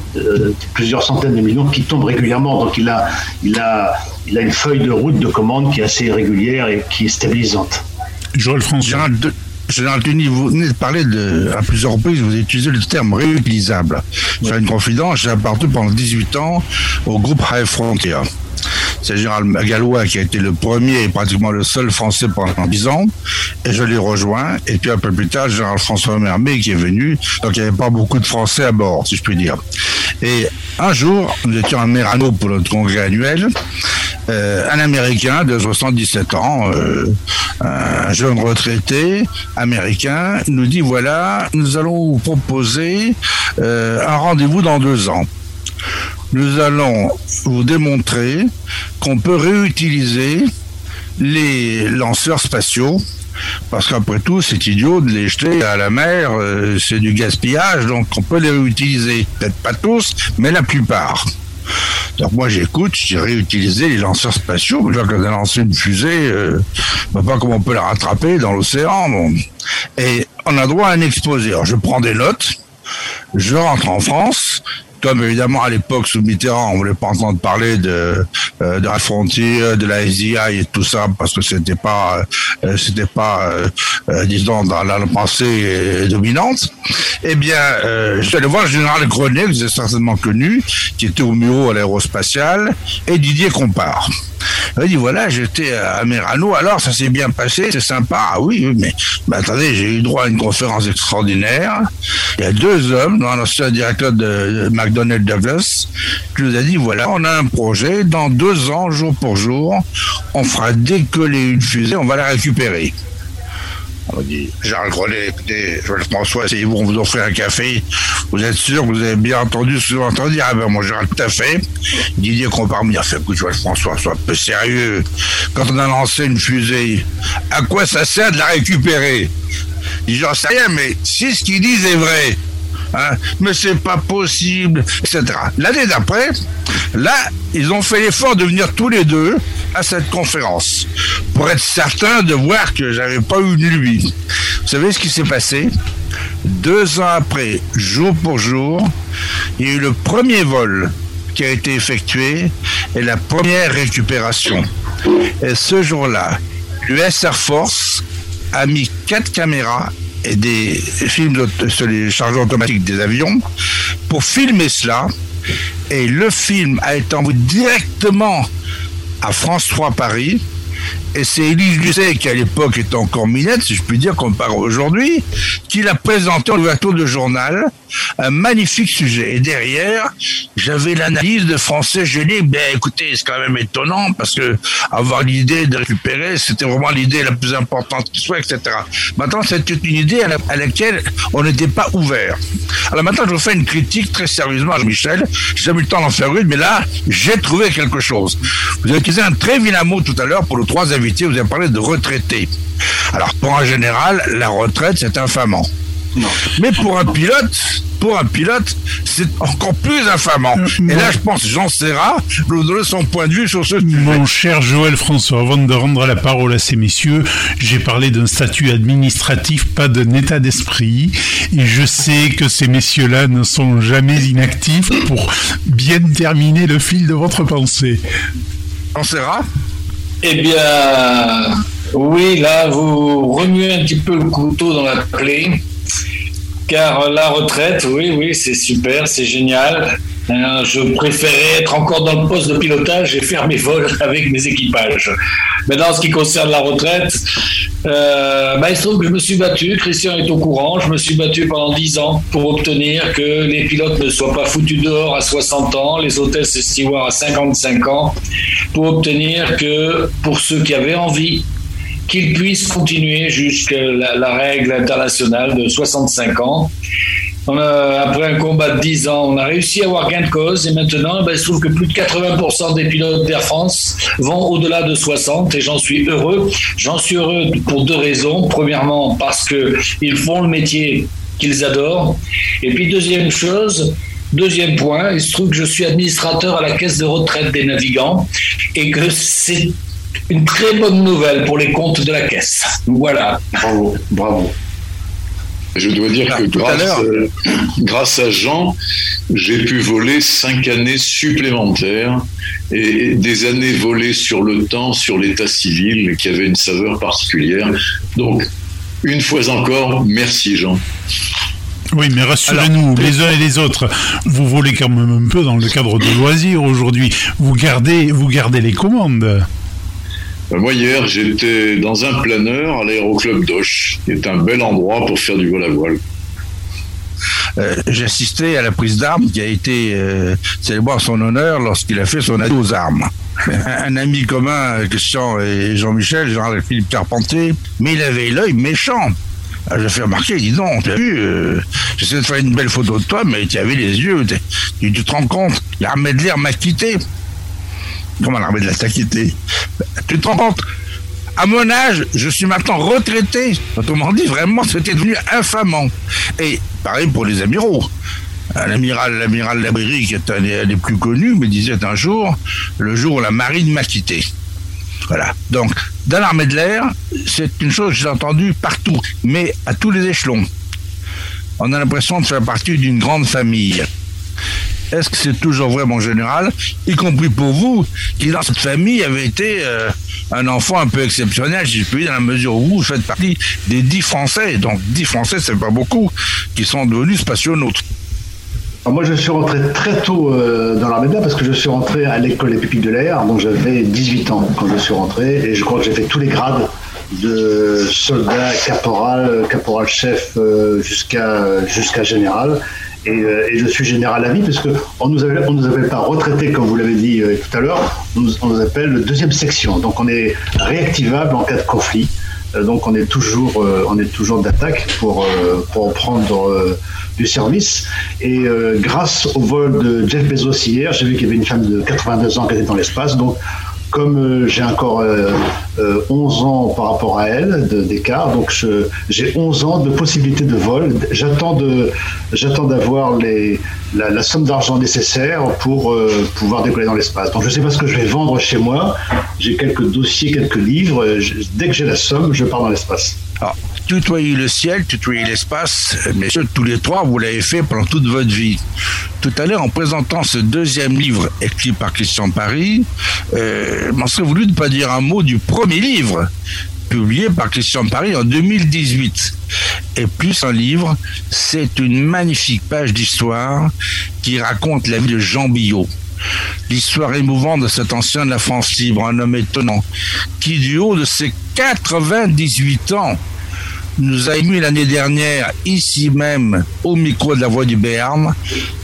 plusieurs centaines de millions qui tombent régulièrement. Donc il a, il, a, il a une feuille de route de commandes qui est assez régulière et qui est stabilisante. Joël François. Général Tuni, vous venez de parler de, à plusieurs reprises, vous utilisez le terme réutilisable. J'ai une confidence, j'ai appartenu pendant 18 ans au groupe High Frontier. C'est général Gallois qui a été le premier et pratiquement le seul français pendant 10 ans. Et je l'ai rejoint. Et puis un peu plus tard, général François Mermet qui est venu. Donc il n'y avait pas beaucoup de Français à bord, si je puis dire. Et un jour, nous étions à Merano pour notre congrès annuel. Euh, un Américain de 77 ans, euh, un jeune retraité américain, nous dit voilà, nous allons vous proposer euh, un rendez-vous dans deux ans. Nous allons vous démontrer qu'on peut réutiliser les lanceurs spatiaux parce qu'après tout, c'est idiot de les jeter à la mer, c'est du gaspillage, donc on peut les réutiliser. Peut-être pas tous, mais la plupart. Donc moi j'écoute, j'ai réutilisé les lanceurs spatiaux. Quand on a lancé une fusée, euh, ne pas comment on peut la rattraper dans l'océan. Et on a droit à un exposé. Alors je prends des notes, je rentre en France, comme évidemment à l'époque sous Mitterrand, on voulait pas entendre parler de euh, de la frontière, de la SDI et tout ça parce que c'était pas euh, pas euh, disons dans la pensée dominante. Eh bien, je suis allé voir le général Grenet, que vous avez certainement connu, qui était au bureau à l'aérospatiale, et Didier Compart. Il dit voilà, j'étais à Merano, alors ça s'est bien passé, c'est sympa. Ah oui, mais, attendez, j'ai eu droit à une conférence extraordinaire. Il y a deux hommes, l'ancien directeur de McDonnell Douglas, qui nous a dit voilà, on a un projet, dans deux ans, jour pour jour, on fera décoller une fusée, on va la récupérer. On dit, Charles Grenet, écoutez, François, essayez-vous, on vous offre un café. Vous êtes sûr que vous avez bien entendu ce que vous entendu Ah ben, moi, Gérald, tout à fait. Didier Compar me dit, écoute, François, sois un peu sérieux. Quand on a lancé une fusée, à quoi ça sert de la récupérer? Il dit, j'en sais rien, mais si ce qu'ils disent est vrai, Hein, mais c'est pas possible, etc. L'année d'après, là, ils ont fait l'effort de venir tous les deux à cette conférence pour être certains de voir que j'avais pas eu de lui. Vous savez ce qui s'est passé? Deux ans après, jour pour jour, il y a eu le premier vol qui a été effectué et la première récupération. Et ce jour-là, l'US Air Force a mis quatre caméras des films sur les chargeurs automatiques des avions pour filmer cela. Et le film a été envoyé directement à France 3 Paris et c'est Élise Lucet, qui à l'époque était encore minette, si je puis dire, qu'on aujourd'hui, qui l'a présenté en ouverture de journal, un magnifique sujet. Et derrière, j'avais l'analyse de Français Génie. Ben, écoutez, c'est quand même étonnant, parce que avoir l'idée de récupérer, c'était vraiment l'idée la plus importante qui soit, etc. Maintenant, c'était une idée à, laquelle on n'était pas ouvert. Alors maintenant, je vous fais une critique très sérieusement à Michel. J'ai jamais eu le temps d'en faire une, mais là, j'ai trouvé quelque chose. Vous avez utilisé un très vilain mot tout à l'heure pour le trois invités, vous avez parlé de retraités. Alors, pour un général, la retraite, c'est infamant. Mais pour un pilote, pour un pilote, c'est encore plus infamant. Et là, je pense Jean Serra vous donner son point de vue sur ce sujet. Mon cher Joël François, avant de rendre la parole à ces messieurs, j'ai parlé d'un statut administratif, pas d'un état d'esprit. Et je sais que ces messieurs-là ne sont jamais inactifs pour bien terminer le fil de votre pensée. Jean Serra Eh bien, oui, là, vous remuez un petit peu le couteau dans la plaie. Car la retraite, oui, oui, c'est super, c'est génial. Euh, je préférais être encore dans le poste de pilotage et faire mes vols <laughs> avec mes équipages. Maintenant, en ce qui concerne la retraite, euh, bah, il se trouve que je me suis battu, Christian est au courant, je me suis battu pendant 10 ans pour obtenir que les pilotes ne soient pas foutus dehors à 60 ans, les hôtesses et stewards à 55 ans, pour obtenir que pour ceux qui avaient envie qu'ils puissent continuer jusqu'à la, règle internationale de 65 ans. Après un combat de 10 ans, on a réussi à avoir gain de cause et maintenant, ben, il se trouve que plus de 80% des pilotes d'Air France vont au-delà de 60 et j'en suis heureux. J'en suis heureux pour deux raisons. Premièrement, parce qu'ils font le métier qu'ils adorent. Et puis deuxième chose, Deuxième point, il se trouve que je suis administrateur à la caisse de retraite des navigants et que c'est une très bonne nouvelle pour les comptes de la caisse. Voilà. Bravo, bravo. Je dois dire que grâce, euh, grâce, à Jean, j'ai pu voler cinq années supplémentaires et des années volées sur le temps, sur l'état civil, qui avait une saveur particulière. Donc, une fois encore, merci Jean. Oui, mais rassurez-nous, les uns et les autres, vous volez quand même un peu dans le cadre de loisirs aujourd'hui. Vous gardez, vous gardez les commandes. Euh, moi, hier, j'étais dans un planeur à l'aéroclub d'Oche, qui est un bel endroit pour faire du vol à voile. Euh, j'ai assisté à la prise d'armes qui a été euh, célébrée en son honneur lorsqu'il a fait son adieu aux armes. Un ami commun, Christian et Jean-Michel, Jean-Philippe Carpentier, mais il avait l'œil méchant. Ah, je fais remarquer, dis donc, tu as vu, j'essaie de faire une belle photo de toi, mais tu avais les yeux, tu, te rends compte, l'armée de l'air m'a quitté. Comment l'armée de l'air t'a quitté Tu te rends compte à mon âge, je suis maintenant retraité. Autrement dit, vraiment, c'était devenu infamant. Et pareil pour les amiraux. L'amiral, l'amiral qui est un des plus connus, me disait un jour, le jour où la marine m'a quitté. Voilà. Donc, dans l'armée de l'air, c'est une chose que j'ai entendue partout, mais à tous les échelons. On a l'impression de faire partie d'une grande famille. Est-ce que c'est toujours vrai, mon général? Y compris pour vous, qui dans cette famille avait été euh, un enfant un peu exceptionnel, si je puis dans la mesure où vous faites partie des dix Français. Donc dix Français, c'est pas beaucoup, qui sont devenus spationautes. moi, je suis rentré très tôt euh, dans l'armée de parce que je suis rentré à l'école des pupilles de l'air, donc j'avais 18 ans quand je suis rentré, et je crois que j'ai fait tous les grades de soldat, caporal, caporal-chef euh, jusqu'à jusqu'à général. Euh, et, je suis général à vie parce avait, on nous avait pas retraité comme vous l'avez dit euh, tout à l'heure. On, nous appelle deuxième section. Donc on est réactivable en cas de conflit. Euh, donc on est toujours, on est toujours d'attaque pour pour prendre du service. Et grâce au vol de Jeff Bezos hier, j'ai vu qu'il y avait une femme de 82 ans qui était dans l'espace. Donc comme j'ai encore 11 euh, euh, ans par rapport à elle d'écart, donc j'ai 11 ans de possibilité de vol. J'attends d'avoir la, somme d'argent nécessaire pour pouvoir décoller dans l'espace. Donc je ne sais pas ce que je vais vendre chez moi. J'ai quelques dossiers, quelques livres. dès que j'ai la somme, je pars dans l'espace. Ah, tutoyer le ciel, tutoyer l'espace, messieurs, tous les trois, vous l'avez fait pendant toute votre vie. Tout à l'heure, en présentant ce deuxième livre écrit par Christian Paris, euh, m'en serait voulu de pas dire un mot du premier livre publié par Christian Paris en 2018. Et plus un livre, c'est une magnifique page d'histoire qui raconte la vie de Jean Billot. L'histoire émouvante de cet ancien de la France libre, un homme étonnant, qui du haut de ses 98 ans, nous a ému l'année dernière, ici même, au micro de la Voix du Béarn,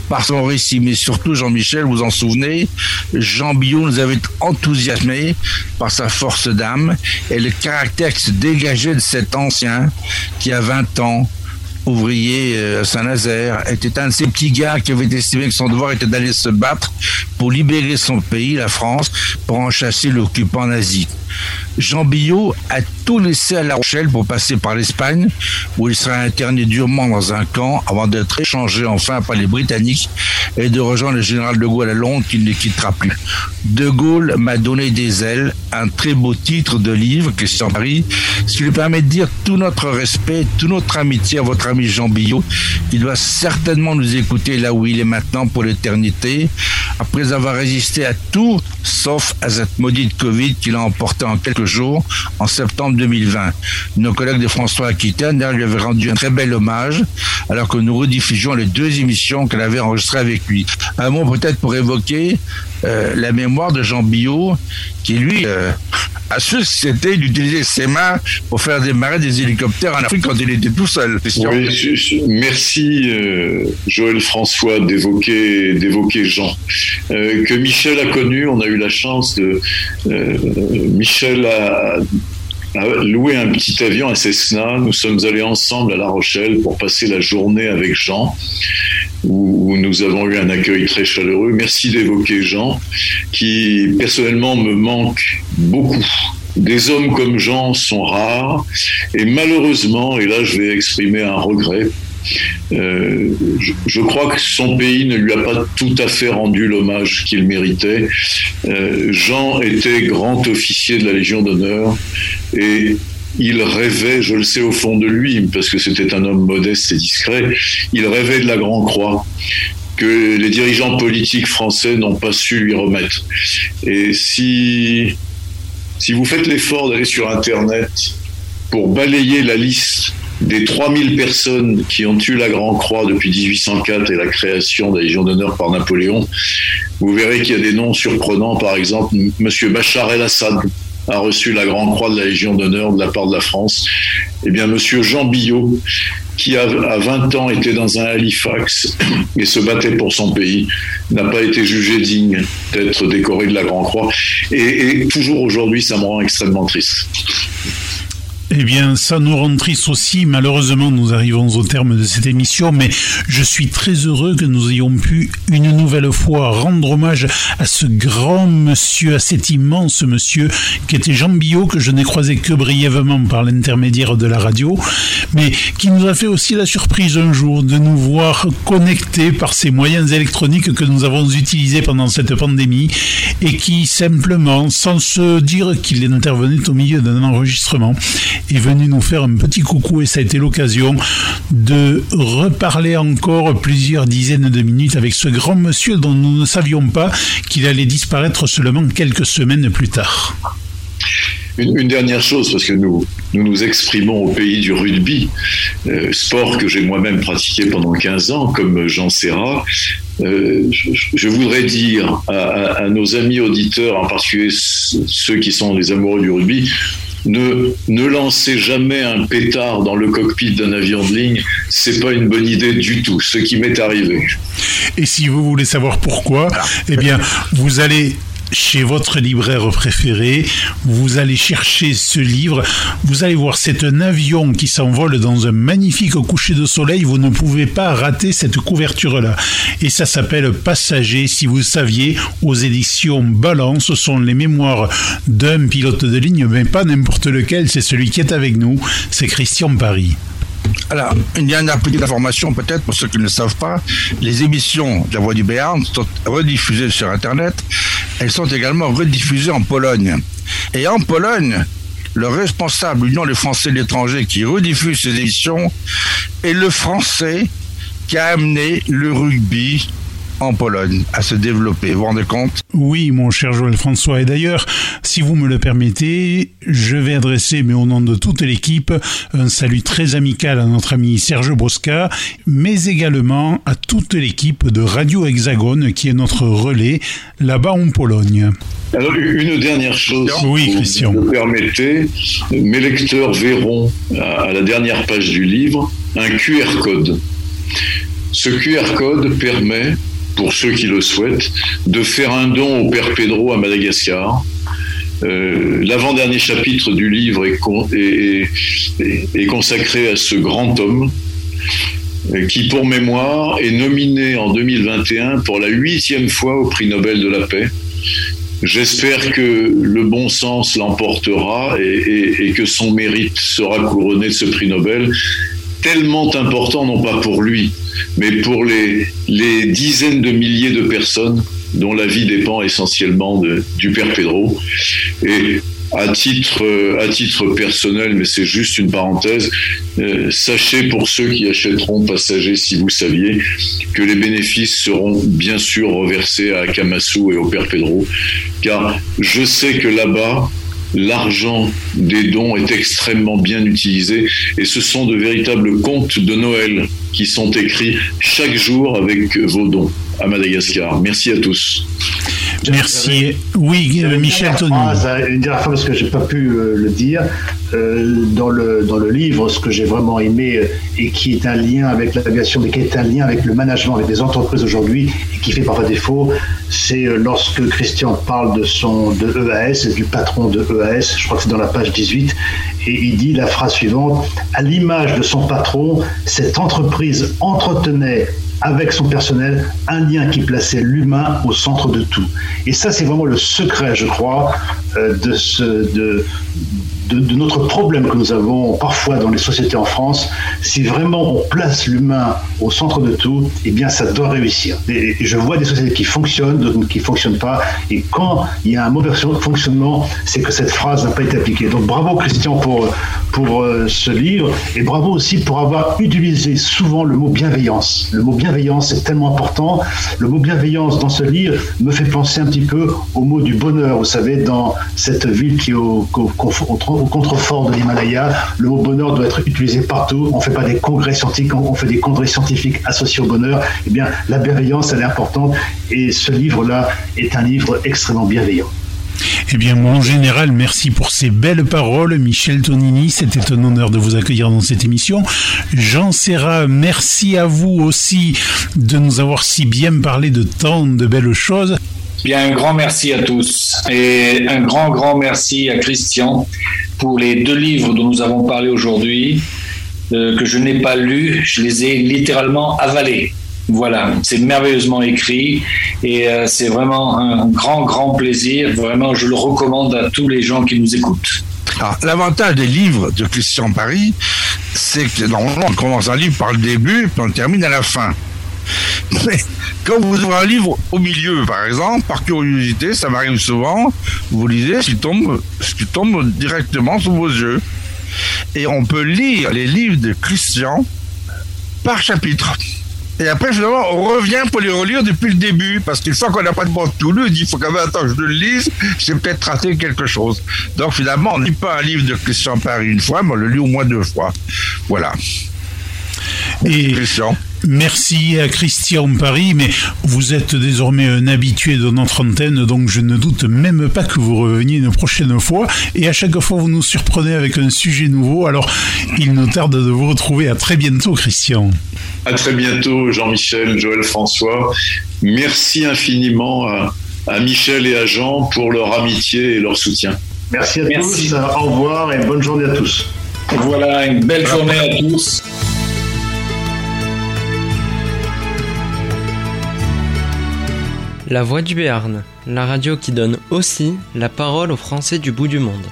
par son récit, mais surtout Jean-Michel, vous en souvenez, Jean Billot nous avait enthousiasmé par sa force d'âme et le caractère qui se dégageait de cet ancien qui a 20 ans ouvrier euh, à Saint-Nazaire, était un de ces petits gars qui avait estimé que son devoir était d'aller se battre pour libérer son pays, la France, pour en chasser l'occupant nazi. Jean Billot a tout laissé à La Rochelle pour passer par l'Espagne, où il sera interné durement dans un camp avant d'être échangé enfin par les Britanniques et de rejoindre le général de Gaulle à Londres qu'il ne quittera plus. De Gaulle m'a donné des ailes, un très beau titre de livre, Christian Paris, ce qui lui permet de dire tout notre respect, toute notre amitié à votre ami Jean Billot. Il doit certainement nous écouter là où il est maintenant pour l'éternité, après avoir résisté à tout, sauf à cette maudite Covid qu'il a emporté en quelques en septembre 2020. Nos collègues de François Aquitaine lui avaient rendu un très bel hommage, alors que nous rediffusions les deux émissions qu'elle avait enregistrées avec lui. Un mot peut-être pour évoquer euh, la mémoire de Jean Billot, qui lui euh, a su c'était d'utiliser ses mains pour faire démarrer des hélicoptères en Afrique quand il était tout seul. Oui, merci euh, Joël François d'évoquer d'évoquer Jean que Michel a connu. On a eu la chance de Michel a loué un petit avion à Cessna. Nous sommes allés ensemble à La Rochelle pour passer la journée avec Jean où, nous avons eu un accueil très chaleureux. Merci d'évoquer Jean, qui personnellement me manque beaucoup. Des hommes comme Jean sont rares et malheureusement, et là je vais exprimer un regret, euh, je, crois que son pays ne lui a pas tout à fait rendu l'hommage qu'il méritait. Euh, Jean était grand officier de la Légion d'honneur et il rêvait, je le sais au fond de lui, parce que c'était un homme modeste et discret, il rêvait de la Grand Croix que les dirigeants politiques français n'ont pas su lui remettre. Et si, si vous faites l'effort d'aller sur Internet pour balayer la liste des 3000 personnes qui ont eu la Grand Croix depuis 1804 et la création de la Légion d'honneur par Napoléon, vous verrez qu'il y a des noms surprenants, par exemple, M. Bachar el-Assad, a reçu la Grande Croix de la Légion d'honneur de la part de la France. Eh bien, Monsieur Jean Billot, qui à 20 ans était dans un Halifax <coughs> et se battait pour son pays, n'a pas été jugé digne d'être décoré de la Grande Croix. et toujours aujourd'hui, ça me rend extrêmement triste. Eh bien, ça nous rend triste aussi. Malheureusement, nous arrivons au terme de cette émission, mais je suis très heureux que nous ayons pu une nouvelle fois rendre hommage à ce grand monsieur, à cet immense monsieur qui était Jean Billot, que je n'ai croisé que brièvement par l'intermédiaire de la radio, mais qui nous a fait aussi la surprise un jour de nous voir connectés par ces moyens électroniques que nous avons utilisés pendant cette pandémie et qui simplement, sans se dire qu'il intervenait au milieu d'un enregistrement, est venu nous faire un petit coucou et ça a été l'occasion de reparler encore plusieurs dizaines de minutes avec ce grand monsieur dont nous ne savions pas qu'il allait disparaître seulement quelques semaines plus tard. Une, dernière chose, parce que nous, nous nous exprimons au pays du rugby, euh, sport que j'ai moi-même pratiqué pendant 15 ans, comme Jean Serra. Euh, je, voudrais dire à, à, nos amis auditeurs, en particulier ceux qui sont les amoureux du rugby, ne, ne lancez jamais un pétard dans le cockpit d'un avion de ligne, c'est pas une bonne idée du tout, ce qui m'est arrivé. Et si vous voulez savoir pourquoi, eh bien, vous allez chez votre libraire préféré, vous allez chercher ce livre, vous allez voir, c'est un avion qui s'envole dans un magnifique coucher de soleil, vous ne pouvez pas rater cette couverture-là. Et ça s'appelle Passager, si vous saviez, aux éditions Balance, ce sont les mémoires d'un pilote de ligne, mais pas n'importe lequel, c'est celui qui est avec nous, c'est Christian Paris. Alors, une dernière petite information peut-être pour ceux qui ne le savent pas. Les émissions de la Voix du Béarn sont rediffusées sur Internet. Elles sont également rediffusées en Pologne. Et en Pologne, le responsable l'Union des Français de l'étranger qui rediffuse ces émissions est le Français qui a amené le rugby en Pologne à se développer. Vous vous rendez compte? Oui, mon cher Joël François. Et d'ailleurs, si vous me le permettez, je vais adresser, mais au nom de toute l'équipe, un salut très amical à notre ami Serge Bosca, mais également à toute l'équipe de Radio Hexagone qui est notre relais là-bas en Pologne. Alors, une dernière chose, oui, Christian. vous me permettez, mes lecteurs verront à la dernière page du livre un QR code. Ce QR code permet pour ceux qui le souhaitent, de faire un don au Père Pedro à Madagascar. Euh, l'avant-dernier chapitre du livre est, consacré à ce grand homme qui, pour mémoire, est nominé en 2021 pour la huitième fois au prix Nobel de la paix. J'espère que le bon sens l'emportera et, que son mérite sera couronné de ce prix Nobel, tellement important, non pas pour lui, mais pour les, dizaines de milliers de personnes dont la vie dépend essentiellement du Père Pedro. Et à titre, euh, à titre personnel, mais c'est juste une parenthèse, euh, sachez pour ceux qui achèteront Passager, si vous saviez, que les bénéfices seront bien sûr reversés à Kamasu et au Père Pedro, car je sais que là-bas, l'argent des dons est extrêmement bien utilisé et ce sont de véritables contes de Noël qui sont écrits chaque jour avec vos dons à Madagascar. Merci à tous. Merci. Oui, Michel Tony. Une dernière fois, parce que je n'ai pas pu euh, le dire, euh, dans, le, dans le livre, ce que j'ai vraiment aimé euh, et qui est un lien avec l'aviation, mais qui est un lien avec le management, avec des entreprises aujourd'hui et qui fait parfois défaut, c'est lorsque Christian parle de son de EAS, du patron de EAS, je crois que c'est dans la page 18, et il dit la phrase suivante À l'image de son patron, cette entreprise entretenait avec son personnel un lien qui plaçait l'humain au centre de tout. Et ça, c'est vraiment le secret, je crois, euh, de, ce, de, notre problème que nous avons parfois dans les sociétés en France, si vraiment on place l'humain au centre de tout, eh bien ça doit réussir. Et je vois des sociétés qui fonctionnent, d'autres qui ne fonctionnent pas, et quand il y a un mauvais fonctionnement, c'est que cette phrase n'a pas été appliquée. Donc bravo Christian pour, pour euh, ce livre, et bravo aussi pour avoir utilisé souvent le mot bienveillance. Le mot bienveillance est tellement important. Le mot bienveillance dans ce livre me fait penser un petit peu au mot du bonheur, vous savez, dans cette ville qui est au, au, au, contrefort de l'Himalaya. Le mot bonheur doit être utilisé partout. On ne fait pas des congrès scientifiques, associés au bonheur. Eh bien, la bienveillance, est importante. Et ce livre-là est un livre extrêmement bienveillant. Eh bien, mon général, merci pour ces belles paroles. Michel Tonini, c'était un honneur de vous accueillir dans cette émission. Jean Serra, merci à vous aussi de nous avoir si bien parlé de tant de belles choses. Bien, un grand merci à tous et un grand, grand merci à Christian pour les deux livres dont nous avons parlé aujourd'hui, euh, que je n'ai pas lus, je les ai littéralement avalés. Voilà, c'est merveilleusement écrit et euh, c'est vraiment un grand, grand plaisir. Vraiment, je le recommande à tous les gens qui nous écoutent. L'avantage des livres de Christian Paris, c'est que normalement, on commence un livre par le début, puis on termine à la fin. Mais quand vous ouvrez un livre au milieu, par exemple, par curiosité, ça m'arrive souvent, vous lisez ce qui tombe, ce qui tombe directement sous vos yeux. Et on peut lire les livres de Christian par chapitre. Et après, finalement, on revient pour les relire depuis le début, parce qu'une fois qu'on n'a pas de bon tout lu, il faut quand même attendre que je le lise, j'ai peut-être raté quelque chose. Donc finalement, on ne lit pas un livre de Christian Paris une fois, mais on le lit au moins deux fois. Voilà. Et Christian. Merci à Christian Paris, mais vous êtes désormais un habitué de notre antenne, donc je ne doute même pas que vous reveniez une prochaine fois. Et à chaque fois, vous nous surprenez avec un sujet nouveau. Alors, il nous tarde de vous retrouver. À très bientôt, Christian. À très bientôt, Jean-Michel, Joël François. Merci infiniment à, Michel et à Jean pour leur amitié et leur soutien. Merci à tous. Au revoir et bonne journée à tous. Voilà, une belle journée à tous. La Voix du Béarn, la radio qui donne aussi la parole aux Français du bout du monde.